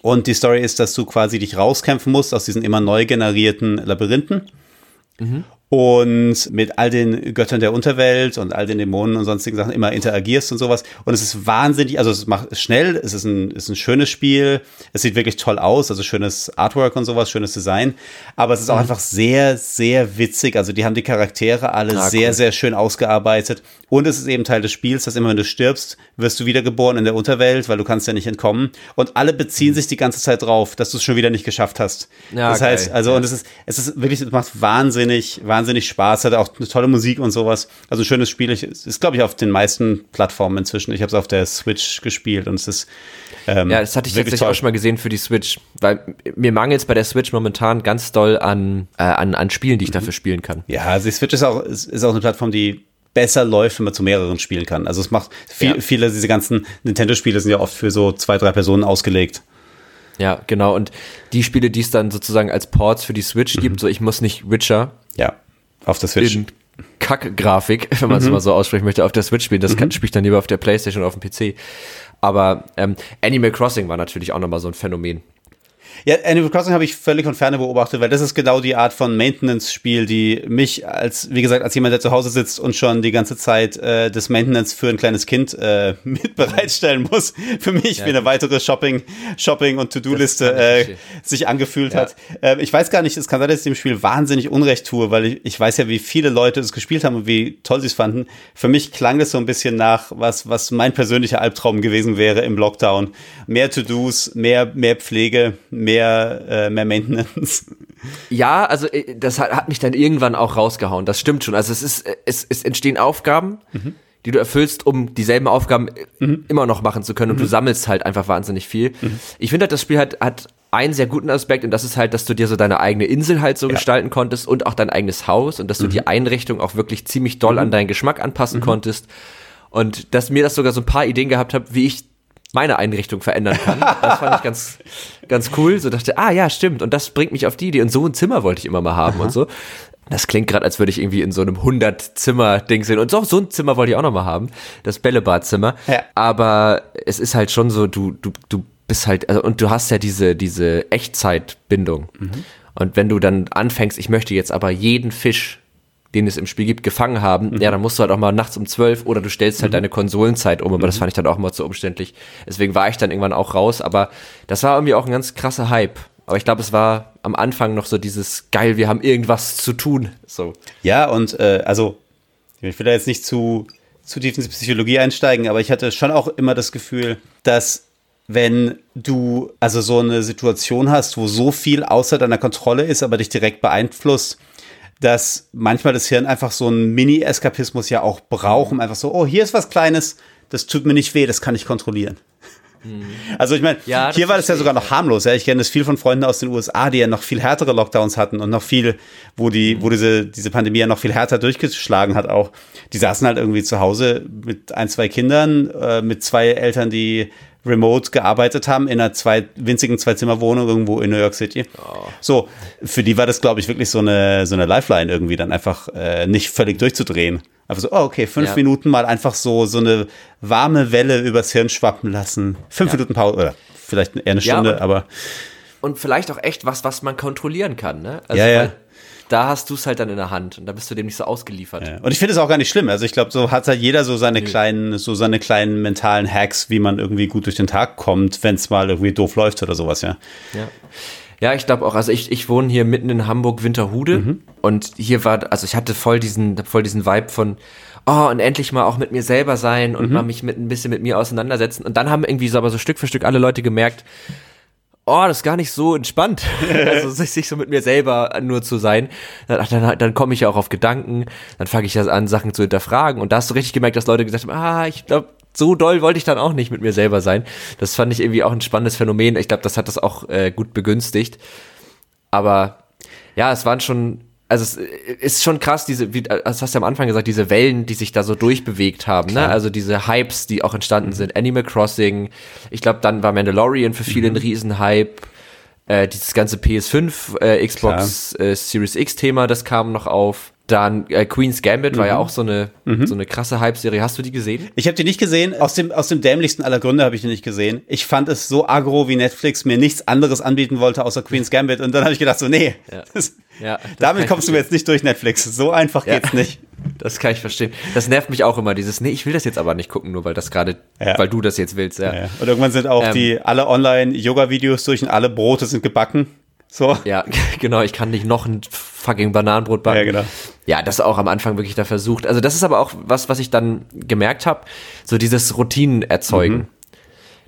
Und die Story ist, dass du quasi dich rauskämpfen musst aus diesen immer neu generierten Labyrinthen. Mhm und mit all den Göttern der Unterwelt und all den Dämonen und sonstigen Sachen immer interagierst und sowas. Und es ist wahnsinnig, also es macht schnell, es ist ein, ist ein schönes Spiel, es sieht wirklich toll aus, also schönes Artwork und sowas, schönes Design. Aber es ist auch mhm. einfach sehr, sehr witzig. Also die haben die Charaktere alle ah, sehr, cool. sehr schön ausgearbeitet. Und es ist eben Teil des Spiels, dass immer wenn du stirbst, wirst du wiedergeboren in der Unterwelt, weil du kannst ja nicht entkommen. Und alle beziehen mhm. sich die ganze Zeit drauf, dass du es schon wieder nicht geschafft hast. Ja, das heißt, geil. also, ja. und es ist, es ist wirklich, es macht wahnsinnig, wahnsinnig wahnsinnig Spaß, hat auch eine tolle Musik und sowas. Also ein schönes Spiel. Ich, ist, glaube ich, auf den meisten Plattformen inzwischen. Ich habe es auf der Switch gespielt und es ist ähm, ja, das hatte ich tatsächlich auch schon mal gesehen für die Switch, weil mir mangelt es bei der Switch momentan ganz doll an, äh, an, an Spielen, die ich mhm. dafür spielen kann. Ja, also die Switch ist auch, ist, ist auch eine Plattform, die besser läuft, wenn man zu mehreren spielen kann. Also es macht viel, ja. viele, diese ganzen Nintendo-Spiele sind ja oft für so zwei, drei Personen ausgelegt. Ja, genau. Und die Spiele, die es dann sozusagen als Ports für die Switch mhm. gibt, so ich muss nicht Witcher ja. Auf der Switch. In Kack-Grafik, wenn man es mhm. mal so aussprechen möchte, auf der Switch spielen. Das mhm. spiele ich dann lieber auf der Playstation oder auf dem PC. Aber ähm, Animal Crossing war natürlich auch nochmal so ein Phänomen. Ja, Animal Crossing habe ich völlig von ferne beobachtet, weil das ist genau die Art von Maintenance-Spiel, die mich als, wie gesagt, als jemand, der zu Hause sitzt und schon die ganze Zeit äh, das Maintenance für ein kleines Kind äh, mit bereitstellen muss, für mich ja, wie eine weitere Shopping, Shopping und To-Do-Liste äh, sich angefühlt ja. hat. Äh, ich weiß gar nicht, es kann sein, dass ich dem Spiel wahnsinnig Unrecht tue, weil ich, ich weiß ja, wie viele Leute es gespielt haben und wie toll sie es fanden. Für mich klang das so ein bisschen nach, was, was mein persönlicher Albtraum gewesen wäre im Lockdown. Mehr To-Dos, mehr, mehr Pflege, mehr mehr, äh, mehr Maintenance. Ja, also äh, das hat, hat mich dann irgendwann auch rausgehauen. Das stimmt schon. Also es ist, es, es entstehen Aufgaben, mhm. die du erfüllst, um dieselben Aufgaben äh, mhm. immer noch machen zu können. Und mhm. du sammelst halt einfach wahnsinnig viel. Mhm. Ich finde halt, das Spiel hat, hat einen sehr guten Aspekt und das ist halt, dass du dir so deine eigene Insel halt so ja. gestalten konntest und auch dein eigenes Haus und dass du die mhm. Einrichtung auch wirklich ziemlich doll an mhm. deinen Geschmack anpassen konntest. Und dass mir das sogar so ein paar Ideen gehabt hat, wie ich meine Einrichtung verändern kann. Das fand ich ganz, ganz cool. So dachte, ah ja, stimmt. Und das bringt mich auf die Idee. Und so ein Zimmer wollte ich immer mal haben Aha. und so. Das klingt gerade, als würde ich irgendwie in so einem 100-Zimmer-Ding sehen. Und so, so ein Zimmer wollte ich auch noch mal haben. Das Bällebadzimmer. Ja. Aber es ist halt schon so, du, du, du bist halt, also, und du hast ja diese, diese Echtzeitbindung. Mhm. Und wenn du dann anfängst, ich möchte jetzt aber jeden Fisch den es im Spiel gibt, gefangen haben, mhm. ja, dann musst du halt auch mal nachts um zwölf oder du stellst halt mhm. deine Konsolenzeit um, aber mhm. das fand ich dann auch mal zu umständlich. Deswegen war ich dann irgendwann auch raus, aber das war irgendwie auch ein ganz krasser Hype. Aber ich glaube, es war am Anfang noch so dieses geil, wir haben irgendwas zu tun. So. Ja, und äh, also, ich will da jetzt nicht zu, zu tief in die Psychologie einsteigen, aber ich hatte schon auch immer das Gefühl, dass wenn du also so eine Situation hast, wo so viel außer deiner Kontrolle ist, aber dich direkt beeinflusst, dass manchmal das Hirn einfach so einen Mini-Eskapismus ja auch braucht, um einfach so, oh, hier ist was Kleines, das tut mir nicht weh, das kann ich kontrollieren. Mhm. Also ich meine, ja, hier war das ja sogar noch harmlos. Ja. Ich kenne das viel von Freunden aus den USA, die ja noch viel härtere Lockdowns hatten und noch viel, wo die, mhm. wo diese, diese Pandemie ja noch viel härter durchgeschlagen hat auch. Die saßen halt irgendwie zu Hause mit ein, zwei Kindern, äh, mit zwei Eltern, die remote gearbeitet haben in einer zwei, winzigen Zwei-Zimmer-Wohnung irgendwo in New York City. Oh. So, für die war das, glaube ich, wirklich so eine, so eine Lifeline irgendwie, dann einfach äh, nicht völlig durchzudrehen. Einfach so, oh, okay, fünf ja. Minuten mal einfach so, so eine warme Welle übers Hirn schwappen lassen. Fünf ja. Minuten Pause, oder vielleicht eher eine Stunde, ja, aber. Und vielleicht auch echt was, was man kontrollieren kann, ne? Also, ja, ja da hast du es halt dann in der Hand und da bist du dem nicht so ausgeliefert. Ja. Und ich finde es auch gar nicht schlimm. Also ich glaube, so hat halt jeder so seine Nö. kleinen, so seine kleinen mentalen Hacks, wie man irgendwie gut durch den Tag kommt, wenn es mal irgendwie doof läuft oder sowas, ja. Ja. Ja, ich glaube auch, also ich, ich wohne hier mitten in Hamburg Winterhude mhm. und hier war, also ich hatte voll diesen, voll diesen Vibe von, oh, und endlich mal auch mit mir selber sein und mhm. mal mich mit ein bisschen mit mir auseinandersetzen. Und dann haben irgendwie so aber so Stück für Stück alle Leute gemerkt, oh, das ist gar nicht so entspannt. also sich so mit mir selber nur zu sein. Dann, dann, dann komme ich ja auch auf Gedanken, dann fange ich ja an, Sachen zu hinterfragen. Und da hast du richtig gemerkt, dass Leute gesagt haben, ah, ich glaube, so doll wollte ich dann auch nicht mit mir selber sein. Das fand ich irgendwie auch ein spannendes Phänomen. Ich glaube, das hat das auch äh, gut begünstigt. Aber ja, es waren schon also es ist schon krass, diese, wie, das hast du am Anfang gesagt, diese Wellen, die sich da so durchbewegt haben, ne? Also diese Hypes, die auch entstanden mhm. sind. Animal Crossing, ich glaube, dann war Mandalorian für viele mhm. ein Riesenhype. Äh, dieses ganze PS5, äh, Xbox äh, Series X Thema, das kam noch auf. Dann äh, Queen's Gambit mhm. war ja mhm. auch so eine, mhm. so eine krasse Hype-Serie. Hast du die gesehen? Ich habe die nicht gesehen. Aus dem, aus dem dämlichsten aller Gründe habe ich die nicht gesehen. Ich fand es so aggro, wie Netflix mir nichts anderes anbieten wollte außer Queen's Gambit. Und dann habe ich gedacht, so, nee, ja. Das, ja, damit kommst du mir jetzt nicht durch Netflix. So einfach ja. geht's nicht. Das kann ich verstehen. Das nervt mich auch immer, dieses, nee, ich will das jetzt aber nicht gucken, nur weil das gerade, ja. weil du das jetzt willst, ja. ja. Und irgendwann sind auch ähm, die alle Online-Yoga-Videos durch und alle Brote sind gebacken. So. Ja, genau, ich kann nicht noch ein fucking Bananenbrot backen. Ja, genau. Ja, das auch am Anfang wirklich da versucht. Also das ist aber auch was, was ich dann gemerkt habe, so dieses Routinen erzeugen. Mhm.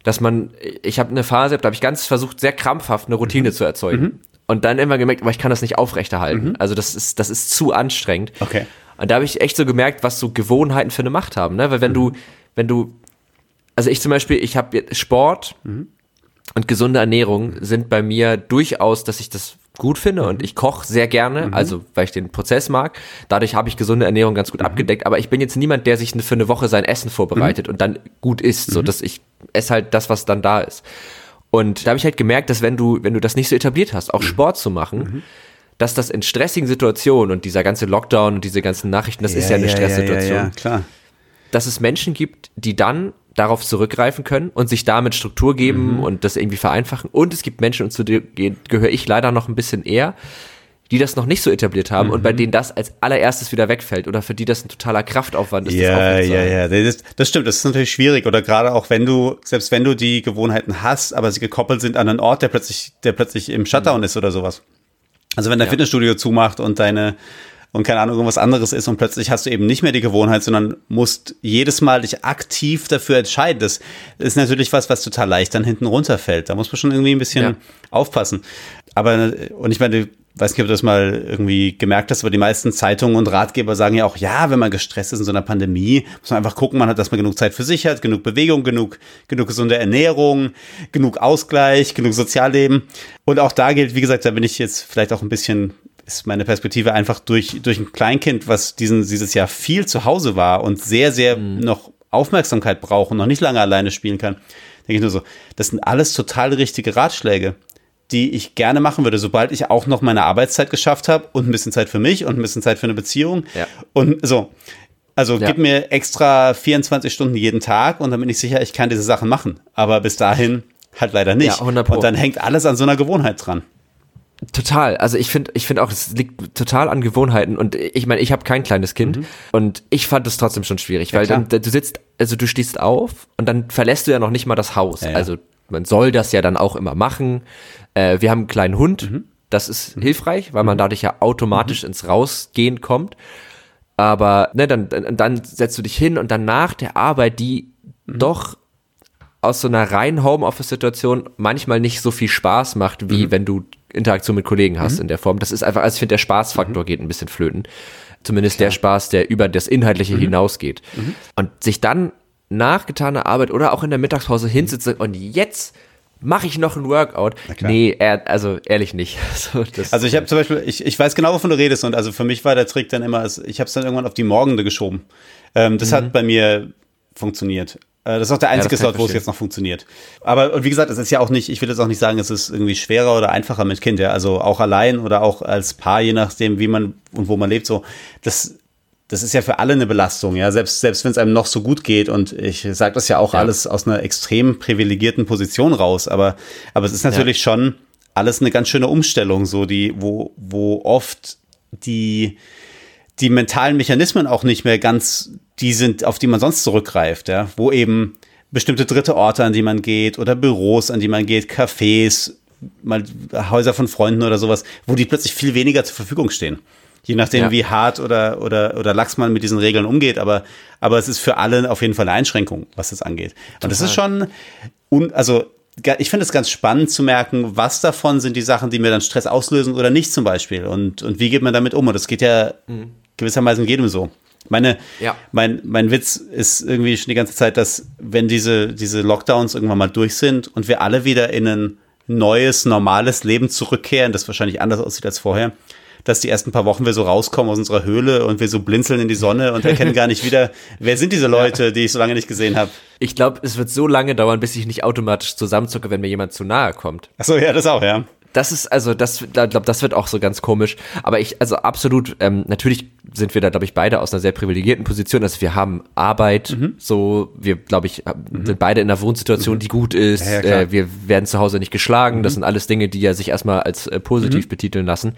Dass man, ich habe eine Phase, da habe ich ganz versucht, sehr krampfhaft eine Routine mhm. zu erzeugen. Mhm. Und dann immer gemerkt, aber ich kann das nicht aufrechterhalten. Mhm. Also das ist, das ist zu anstrengend. Okay. Und da habe ich echt so gemerkt, was so Gewohnheiten für eine Macht haben. Ne? Weil wenn du, wenn du, also ich zum Beispiel, ich habe Sport, mhm und gesunde Ernährung sind bei mir durchaus, dass ich das gut finde und ich koche sehr gerne, mhm. also weil ich den Prozess mag. Dadurch habe ich gesunde Ernährung ganz gut mhm. abgedeckt, aber ich bin jetzt niemand, der sich für eine Woche sein Essen vorbereitet mhm. und dann gut isst, so mhm. dass ich esse halt das, was dann da ist. Und da habe ich halt gemerkt, dass wenn du, wenn du das nicht so etabliert hast, auch mhm. Sport zu machen, dass das in stressigen Situationen und dieser ganze Lockdown und diese ganzen Nachrichten, das ja, ist ja eine ja, Stresssituation. Ja, ja, klar. Dass es Menschen gibt, die dann darauf zurückgreifen können und sich damit Struktur geben mhm. und das irgendwie vereinfachen. Und es gibt Menschen, und zu denen gehöre ich leider noch ein bisschen eher, die das noch nicht so etabliert haben mhm. und bei mhm. denen das als allererstes wieder wegfällt oder für die das ein totaler Kraftaufwand ist. Ja, ja, ja, das, das stimmt. Das ist natürlich schwierig oder gerade auch wenn du, selbst wenn du die Gewohnheiten hast, aber sie gekoppelt sind an einen Ort, der plötzlich, der plötzlich im Shutdown mhm. ist oder sowas. Also wenn dein ja. Fitnessstudio zumacht und deine und keine Ahnung, irgendwas anderes ist und plötzlich hast du eben nicht mehr die Gewohnheit, sondern musst jedes Mal dich aktiv dafür entscheiden. Das ist natürlich was, was total leicht dann hinten runterfällt. Da muss man schon irgendwie ein bisschen ja. aufpassen. Aber, und ich meine, weiß nicht, ob du das mal irgendwie gemerkt hast, aber die meisten Zeitungen und Ratgeber sagen ja auch, ja, wenn man gestresst ist in so einer Pandemie, muss man einfach gucken, man hat, dass man genug Zeit für sich hat, genug Bewegung, genug, genug gesunde Ernährung, genug Ausgleich, genug Sozialleben. Und auch da gilt, wie gesagt, da bin ich jetzt vielleicht auch ein bisschen ist meine Perspektive einfach durch, durch ein Kleinkind, was diesen, dieses Jahr viel zu Hause war und sehr, sehr mhm. noch Aufmerksamkeit braucht und noch nicht lange alleine spielen kann, denke ich nur so, das sind alles total richtige Ratschläge, die ich gerne machen würde, sobald ich auch noch meine Arbeitszeit geschafft habe und ein bisschen Zeit für mich und ein bisschen Zeit für eine Beziehung. Ja. Und so. Also ja. gib mir extra 24 Stunden jeden Tag und dann bin ich sicher, ich kann diese Sachen machen. Aber bis dahin halt leider nicht. Ja, und dann hängt alles an so einer Gewohnheit dran. Total. Also ich finde, ich finde auch, es liegt total an Gewohnheiten. Und ich meine, ich habe kein kleines Kind mhm. und ich fand es trotzdem schon schwierig, ja, weil dann, du sitzt, also du stehst auf und dann verlässt du ja noch nicht mal das Haus. Ja, ja. Also man soll das ja dann auch immer machen. Äh, wir haben einen kleinen Hund. Mhm. Das ist mhm. hilfreich, weil man mhm. dadurch ja automatisch mhm. ins Rausgehen kommt. Aber ne, dann, dann, setzt du dich hin und dann nach der Arbeit, die mhm. doch aus so einer reinen Homeoffice-Situation manchmal nicht so viel Spaß macht, wie mhm. wenn du Interaktion mit Kollegen hast mhm. in der Form. Das ist einfach, also ich finde, der Spaßfaktor mhm. geht ein bisschen flöten. Zumindest Klar. der Spaß, der über das Inhaltliche mhm. hinausgeht. Mhm. Und sich dann nach getaner Arbeit oder auch in der Mittagspause hinsitzen und jetzt mache ich noch ein Workout? Nee, er, also ehrlich nicht. So, also ich habe zum Beispiel, ich, ich weiß genau, wovon du redest und also für mich war der Trick dann immer, ich habe es dann irgendwann auf die Morgende geschoben. Ähm, das mhm. hat bei mir funktioniert. Äh, das ist auch der einzige ja, Slot, wo es jetzt noch funktioniert. Aber und wie gesagt, es ist ja auch nicht, ich will jetzt auch nicht sagen, es ist irgendwie schwerer oder einfacher mit Kind, ja. Also auch allein oder auch als Paar, je nachdem, wie man und wo man lebt, so. Das, das ist ja für alle eine Belastung, ja, selbst, selbst wenn es einem noch so gut geht und ich sage das ja auch ja. alles aus einer extrem privilegierten Position raus, aber, aber es ist natürlich ja. schon alles eine ganz schöne Umstellung, so die, wo, wo oft die, die mentalen Mechanismen auch nicht mehr ganz die sind, auf die man sonst zurückgreift, ja, wo eben bestimmte dritte Orte, an die man geht, oder Büros, an die man geht, Cafés, mal Häuser von Freunden oder sowas, wo die plötzlich viel weniger zur Verfügung stehen. Je nachdem, ja. wie hart oder, oder, oder lax man mit diesen Regeln umgeht, aber, aber es ist für alle auf jeden Fall eine Einschränkung, was das angeht. Und das ist schon, un, also, ich finde es ganz spannend zu merken, was davon sind die Sachen, die mir dann Stress auslösen oder nicht zum Beispiel. Und, und wie geht man damit um? Und das geht ja mhm. gewissermaßen jedem so. Meine, ja. mein, mein Witz ist irgendwie schon die ganze Zeit, dass wenn diese, diese Lockdowns irgendwann mal durch sind und wir alle wieder in ein neues, normales Leben zurückkehren, das wahrscheinlich anders aussieht als vorher, dass die ersten paar Wochen wir so rauskommen aus unserer Höhle und wir so blinzeln in die Sonne und erkennen gar nicht wieder, wer sind diese Leute, die ich so lange nicht gesehen habe. Ich glaube, es wird so lange dauern, bis ich nicht automatisch zusammenzucke, wenn mir jemand zu nahe kommt. Ach so, ja, das auch, ja das ist, also das, ich glaube, das wird auch so ganz komisch. Aber ich, also absolut, ähm, natürlich sind wir da, glaube ich, beide aus einer sehr privilegierten Position. Also wir haben Arbeit, mhm. so, wir, glaube ich, mhm. sind beide in einer Wohnsituation, mhm. die gut ist. Ja, ja, äh, wir werden zu Hause nicht geschlagen. Das mhm. sind alles Dinge, die ja sich erstmal als äh, positiv mhm. betiteln lassen.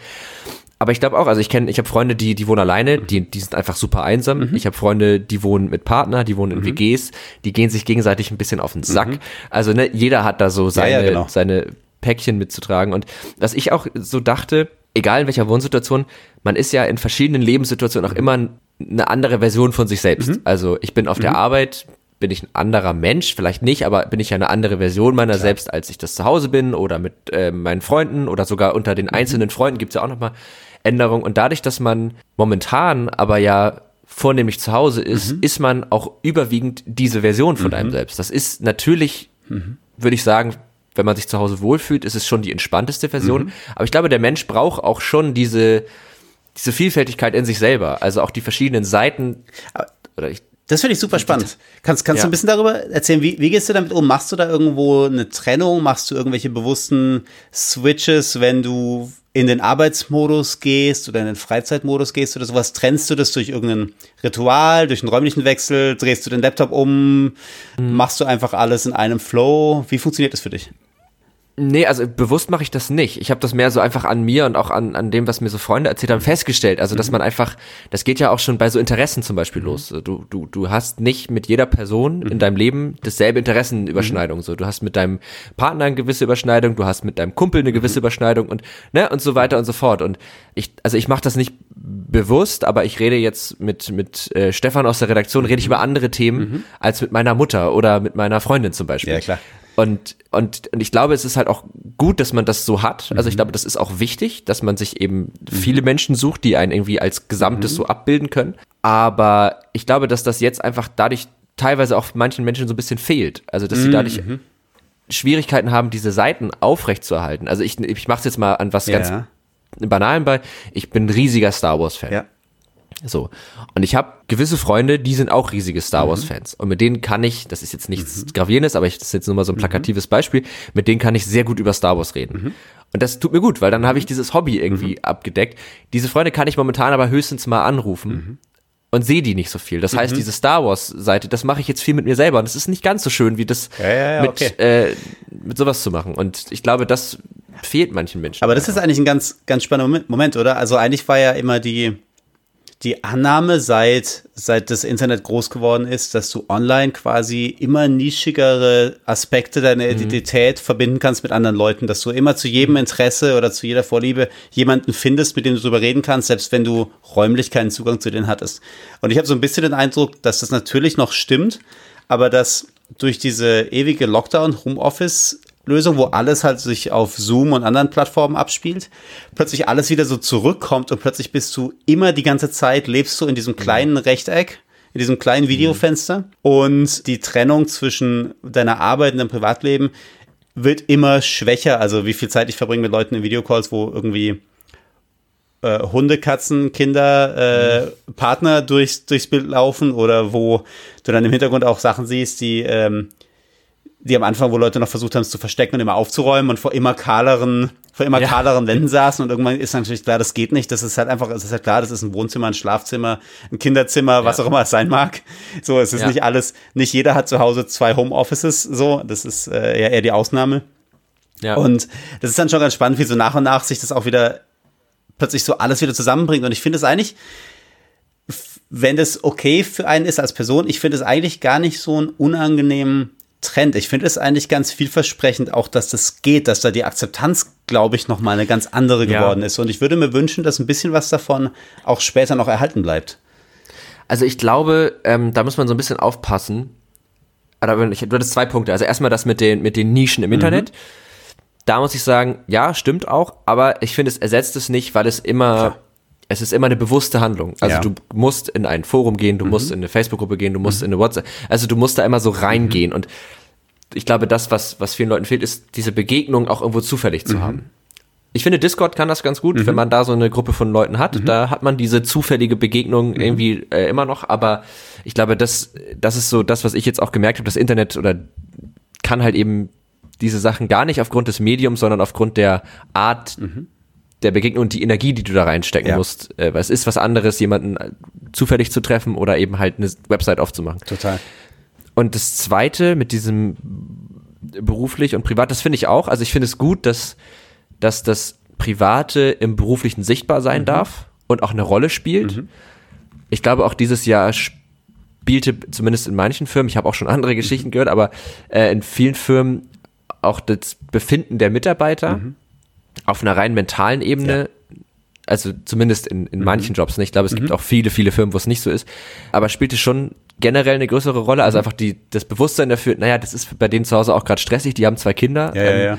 Aber ich glaube auch, also ich kenne, ich habe Freunde, die, die wohnen alleine, die, die sind einfach super einsam. Mhm. Ich habe Freunde, die wohnen mit Partner, die wohnen in mhm. WGs, die gehen sich gegenseitig ein bisschen auf den Sack. Mhm. Also ne, jeder hat da so seine, ja, ja, genau. seine Päckchen mitzutragen. Und was ich auch so dachte, egal in welcher Wohnsituation, man ist ja in verschiedenen Lebenssituationen auch immer eine andere Version von sich selbst. Mhm. Also ich bin auf mhm. der Arbeit, bin ich ein anderer Mensch, vielleicht nicht, aber bin ich ja eine andere Version meiner Klar. selbst, als ich das zu Hause bin oder mit äh, meinen Freunden oder sogar unter den mhm. einzelnen Freunden gibt es ja auch nochmal Änderungen. Und dadurch, dass man momentan aber ja vornehmlich zu Hause ist, mhm. ist man auch überwiegend diese Version von einem mhm. selbst. Das ist natürlich, mhm. würde ich sagen, wenn man sich zu Hause wohlfühlt, ist es schon die entspannteste Version. Mhm. Aber ich glaube, der Mensch braucht auch schon diese, diese Vielfältigkeit in sich selber. Also auch die verschiedenen Seiten. Oder ich, das finde ich super spannend. Kannst, kannst ja. du ein bisschen darüber erzählen, wie, wie gehst du damit um? Machst du da irgendwo eine Trennung? Machst du irgendwelche bewussten Switches, wenn du in den Arbeitsmodus gehst oder in den Freizeitmodus gehst oder sowas? Trennst du das durch irgendein Ritual, durch einen räumlichen Wechsel? Drehst du den Laptop um? Mhm. Machst du einfach alles in einem Flow? Wie funktioniert das für dich? Nee, also bewusst mache ich das nicht. Ich habe das mehr so einfach an mir und auch an, an dem, was mir so Freunde erzählt haben, festgestellt. Also, dass mhm. man einfach, das geht ja auch schon bei so Interessen zum Beispiel mhm. los. Du, du, du hast nicht mit jeder Person mhm. in deinem Leben dasselbe Interessenüberschneidung. Mhm. So, du hast mit deinem Partner eine gewisse Überschneidung, du hast mit deinem Kumpel eine gewisse mhm. Überschneidung und ne und so weiter und so fort. Und ich, also ich mache das nicht bewusst, aber ich rede jetzt mit mit äh, Stefan aus der Redaktion, rede ich über andere Themen als mit meiner Mutter oder mit meiner Freundin zum Beispiel. Ja klar. Und, und, und ich glaube, es ist halt auch gut, dass man das so hat. Also ich mhm. glaube, das ist auch wichtig, dass man sich eben viele Menschen sucht, die einen irgendwie als Gesamtes mhm. so abbilden können. Aber ich glaube, dass das jetzt einfach dadurch teilweise auch manchen Menschen so ein bisschen fehlt. Also dass sie dadurch mhm. Schwierigkeiten haben, diese Seiten aufrechtzuerhalten. Also ich, ich mache es jetzt mal an was ja. ganz Banalen bei. Ich bin ein riesiger Star Wars-Fan. Ja. So. Und ich habe gewisse Freunde, die sind auch riesige Star Wars-Fans. Mhm. Und mit denen kann ich, das ist jetzt nichts mhm. Gravierendes, aber ich, das ist jetzt nur mal so ein mhm. plakatives mhm. Beispiel, mit denen kann ich sehr gut über Star Wars reden. Mhm. Und das tut mir gut, weil dann habe ich mhm. dieses Hobby irgendwie abgedeckt. Diese Freunde kann ich momentan aber höchstens mal anrufen. Und sehe die nicht so viel. Das heißt, diese Star Wars-Seite, das mache ich jetzt viel mit mir selber. Und das ist nicht ganz so schön, wie das ja, ja, ja, mit, okay. äh, mit sowas zu machen. Und ich glaube, das fehlt manchen Menschen. Aber das ist eigentlich ein ganz, ganz spannender Moment, oder? Also eigentlich war ja immer die, die Annahme, seit, seit das Internet groß geworden ist, dass du online quasi immer nischigere Aspekte deiner mhm. Identität verbinden kannst mit anderen Leuten, dass du immer zu jedem Interesse oder zu jeder Vorliebe jemanden findest, mit dem du darüber reden kannst, selbst wenn du räumlich keinen Zugang zu denen hattest. Und ich habe so ein bisschen den Eindruck, dass das natürlich noch stimmt, aber dass durch diese ewige Lockdown-Homeoffice Lösung, wo alles halt sich auf Zoom und anderen Plattformen abspielt, plötzlich alles wieder so zurückkommt und plötzlich bist du immer die ganze Zeit, lebst du in diesem kleinen Rechteck, in diesem kleinen Videofenster und die Trennung zwischen deiner Arbeit und deinem Privatleben wird immer schwächer. Also wie viel Zeit ich verbringe mit Leuten in Videocalls, wo irgendwie äh, Hunde, Katzen, Kinder, äh, mhm. Partner durchs, durchs Bild laufen oder wo du dann im Hintergrund auch Sachen siehst, die ähm, die am Anfang, wo Leute noch versucht haben, es zu verstecken und immer aufzuräumen und vor immer kahleren, vor immer ja. kahleren Wänden saßen und irgendwann ist natürlich klar, das geht nicht. Das ist halt einfach, es ist halt klar, das ist ein Wohnzimmer, ein Schlafzimmer, ein Kinderzimmer, was auch immer es sein mag. So, es ist ja. nicht alles, nicht jeder hat zu Hause zwei Homeoffices, so, das ist äh, eher, eher die Ausnahme. Ja. Und das ist dann schon ganz spannend, wie so nach und nach sich das auch wieder plötzlich so alles wieder zusammenbringt. Und ich finde es eigentlich, wenn das okay für einen ist als Person, ich finde es eigentlich gar nicht so einen unangenehmen Trend. Ich finde es eigentlich ganz vielversprechend, auch dass das geht, dass da die Akzeptanz, glaube ich, nochmal eine ganz andere geworden ja. ist. Und ich würde mir wünschen, dass ein bisschen was davon auch später noch erhalten bleibt. Also ich glaube, ähm, da muss man so ein bisschen aufpassen. Aber ich, du hattest zwei Punkte. Also erstmal das mit den, mit den Nischen im mhm. Internet. Da muss ich sagen, ja, stimmt auch, aber ich finde, es ersetzt es nicht, weil es immer Klar es ist immer eine bewusste Handlung. Also ja. du musst in ein Forum gehen, du mhm. musst in eine Facebook-Gruppe gehen, du musst mhm. in eine WhatsApp, also du musst da immer so reingehen mhm. und ich glaube, das, was, was vielen Leuten fehlt, ist diese Begegnung auch irgendwo zufällig zu mhm. haben. Ich finde, Discord kann das ganz gut, wenn mhm. man da so eine Gruppe von Leuten hat. Mhm. Da hat man diese zufällige Begegnung irgendwie äh, immer noch. Aber ich glaube, das, das ist so das, was ich jetzt auch gemerkt habe. Das Internet oder kann halt eben diese Sachen gar nicht aufgrund des Mediums, sondern aufgrund der Art, mhm der Begegnung und die Energie, die du da reinstecken ja. musst. Äh, weil es ist was anderes, jemanden zufällig zu treffen oder eben halt eine Website aufzumachen. Total. Und das zweite mit diesem beruflich und privat, das finde ich auch. Also ich finde es gut, dass, dass das Private im Beruflichen sichtbar sein mhm. darf und auch eine Rolle spielt. Mhm. Ich glaube, auch dieses Jahr spielte zumindest in manchen Firmen, ich habe auch schon andere mhm. Geschichten gehört, aber äh, in vielen Firmen auch das Befinden der Mitarbeiter mhm auf einer rein mentalen Ebene, ja. also zumindest in, in mhm. manchen Jobs, nicht. ich glaube, es mhm. gibt auch viele, viele Firmen, wo es nicht so ist, aber spielte schon generell eine größere Rolle, also mhm. einfach die, das Bewusstsein dafür, naja, das ist bei denen zu Hause auch gerade stressig, die haben zwei Kinder. Ja, ähm, ja, ja.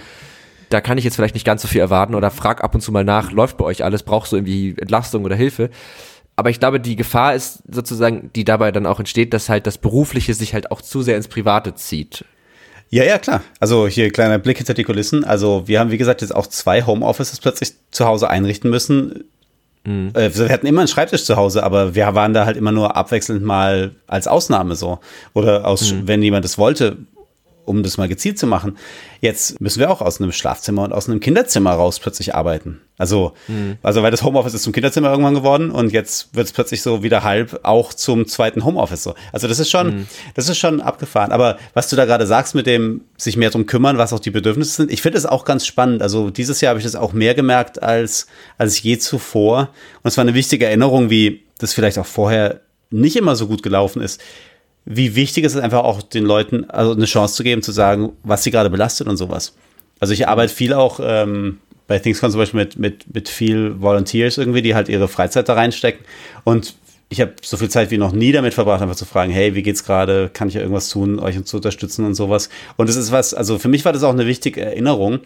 Da kann ich jetzt vielleicht nicht ganz so viel erwarten oder frag ab und zu mal nach, läuft bei euch alles, brauchst du irgendwie Entlastung oder Hilfe? Aber ich glaube, die Gefahr ist sozusagen, die dabei dann auch entsteht, dass halt das Berufliche sich halt auch zu sehr ins Private zieht. Ja, ja, klar. Also hier kleiner Blick hinter die Kulissen. Also wir haben, wie gesagt, jetzt auch zwei Homeoffices plötzlich zu Hause einrichten müssen. Mhm. Äh, wir hatten immer einen Schreibtisch zu Hause, aber wir waren da halt immer nur abwechselnd mal als Ausnahme so. Oder aus, mhm. wenn jemand das wollte, um das mal gezielt zu machen. Jetzt müssen wir auch aus einem Schlafzimmer und aus einem Kinderzimmer raus plötzlich arbeiten. Also, mhm. also weil das Homeoffice ist zum Kinderzimmer irgendwann geworden und jetzt wird es plötzlich so wieder halb auch zum zweiten Homeoffice so. Also das ist schon, mhm. das ist schon abgefahren. Aber was du da gerade sagst mit dem sich mehr drum kümmern, was auch die Bedürfnisse sind, ich finde es auch ganz spannend. Also dieses Jahr habe ich das auch mehr gemerkt als, als je zuvor. Und es war eine wichtige Erinnerung, wie das vielleicht auch vorher nicht immer so gut gelaufen ist wie wichtig ist es einfach auch den Leuten also eine Chance zu geben, zu sagen, was sie gerade belastet und sowas. Also ich arbeite viel auch ähm, bei ThingsCon zum Beispiel mit, mit, mit viel Volunteers irgendwie, die halt ihre Freizeit da reinstecken. Und ich habe so viel Zeit wie noch nie damit verbracht, einfach zu fragen, hey, wie geht's gerade? Kann ich ja irgendwas tun, euch zu unterstützen und sowas? Und es ist was, also für mich war das auch eine wichtige Erinnerung.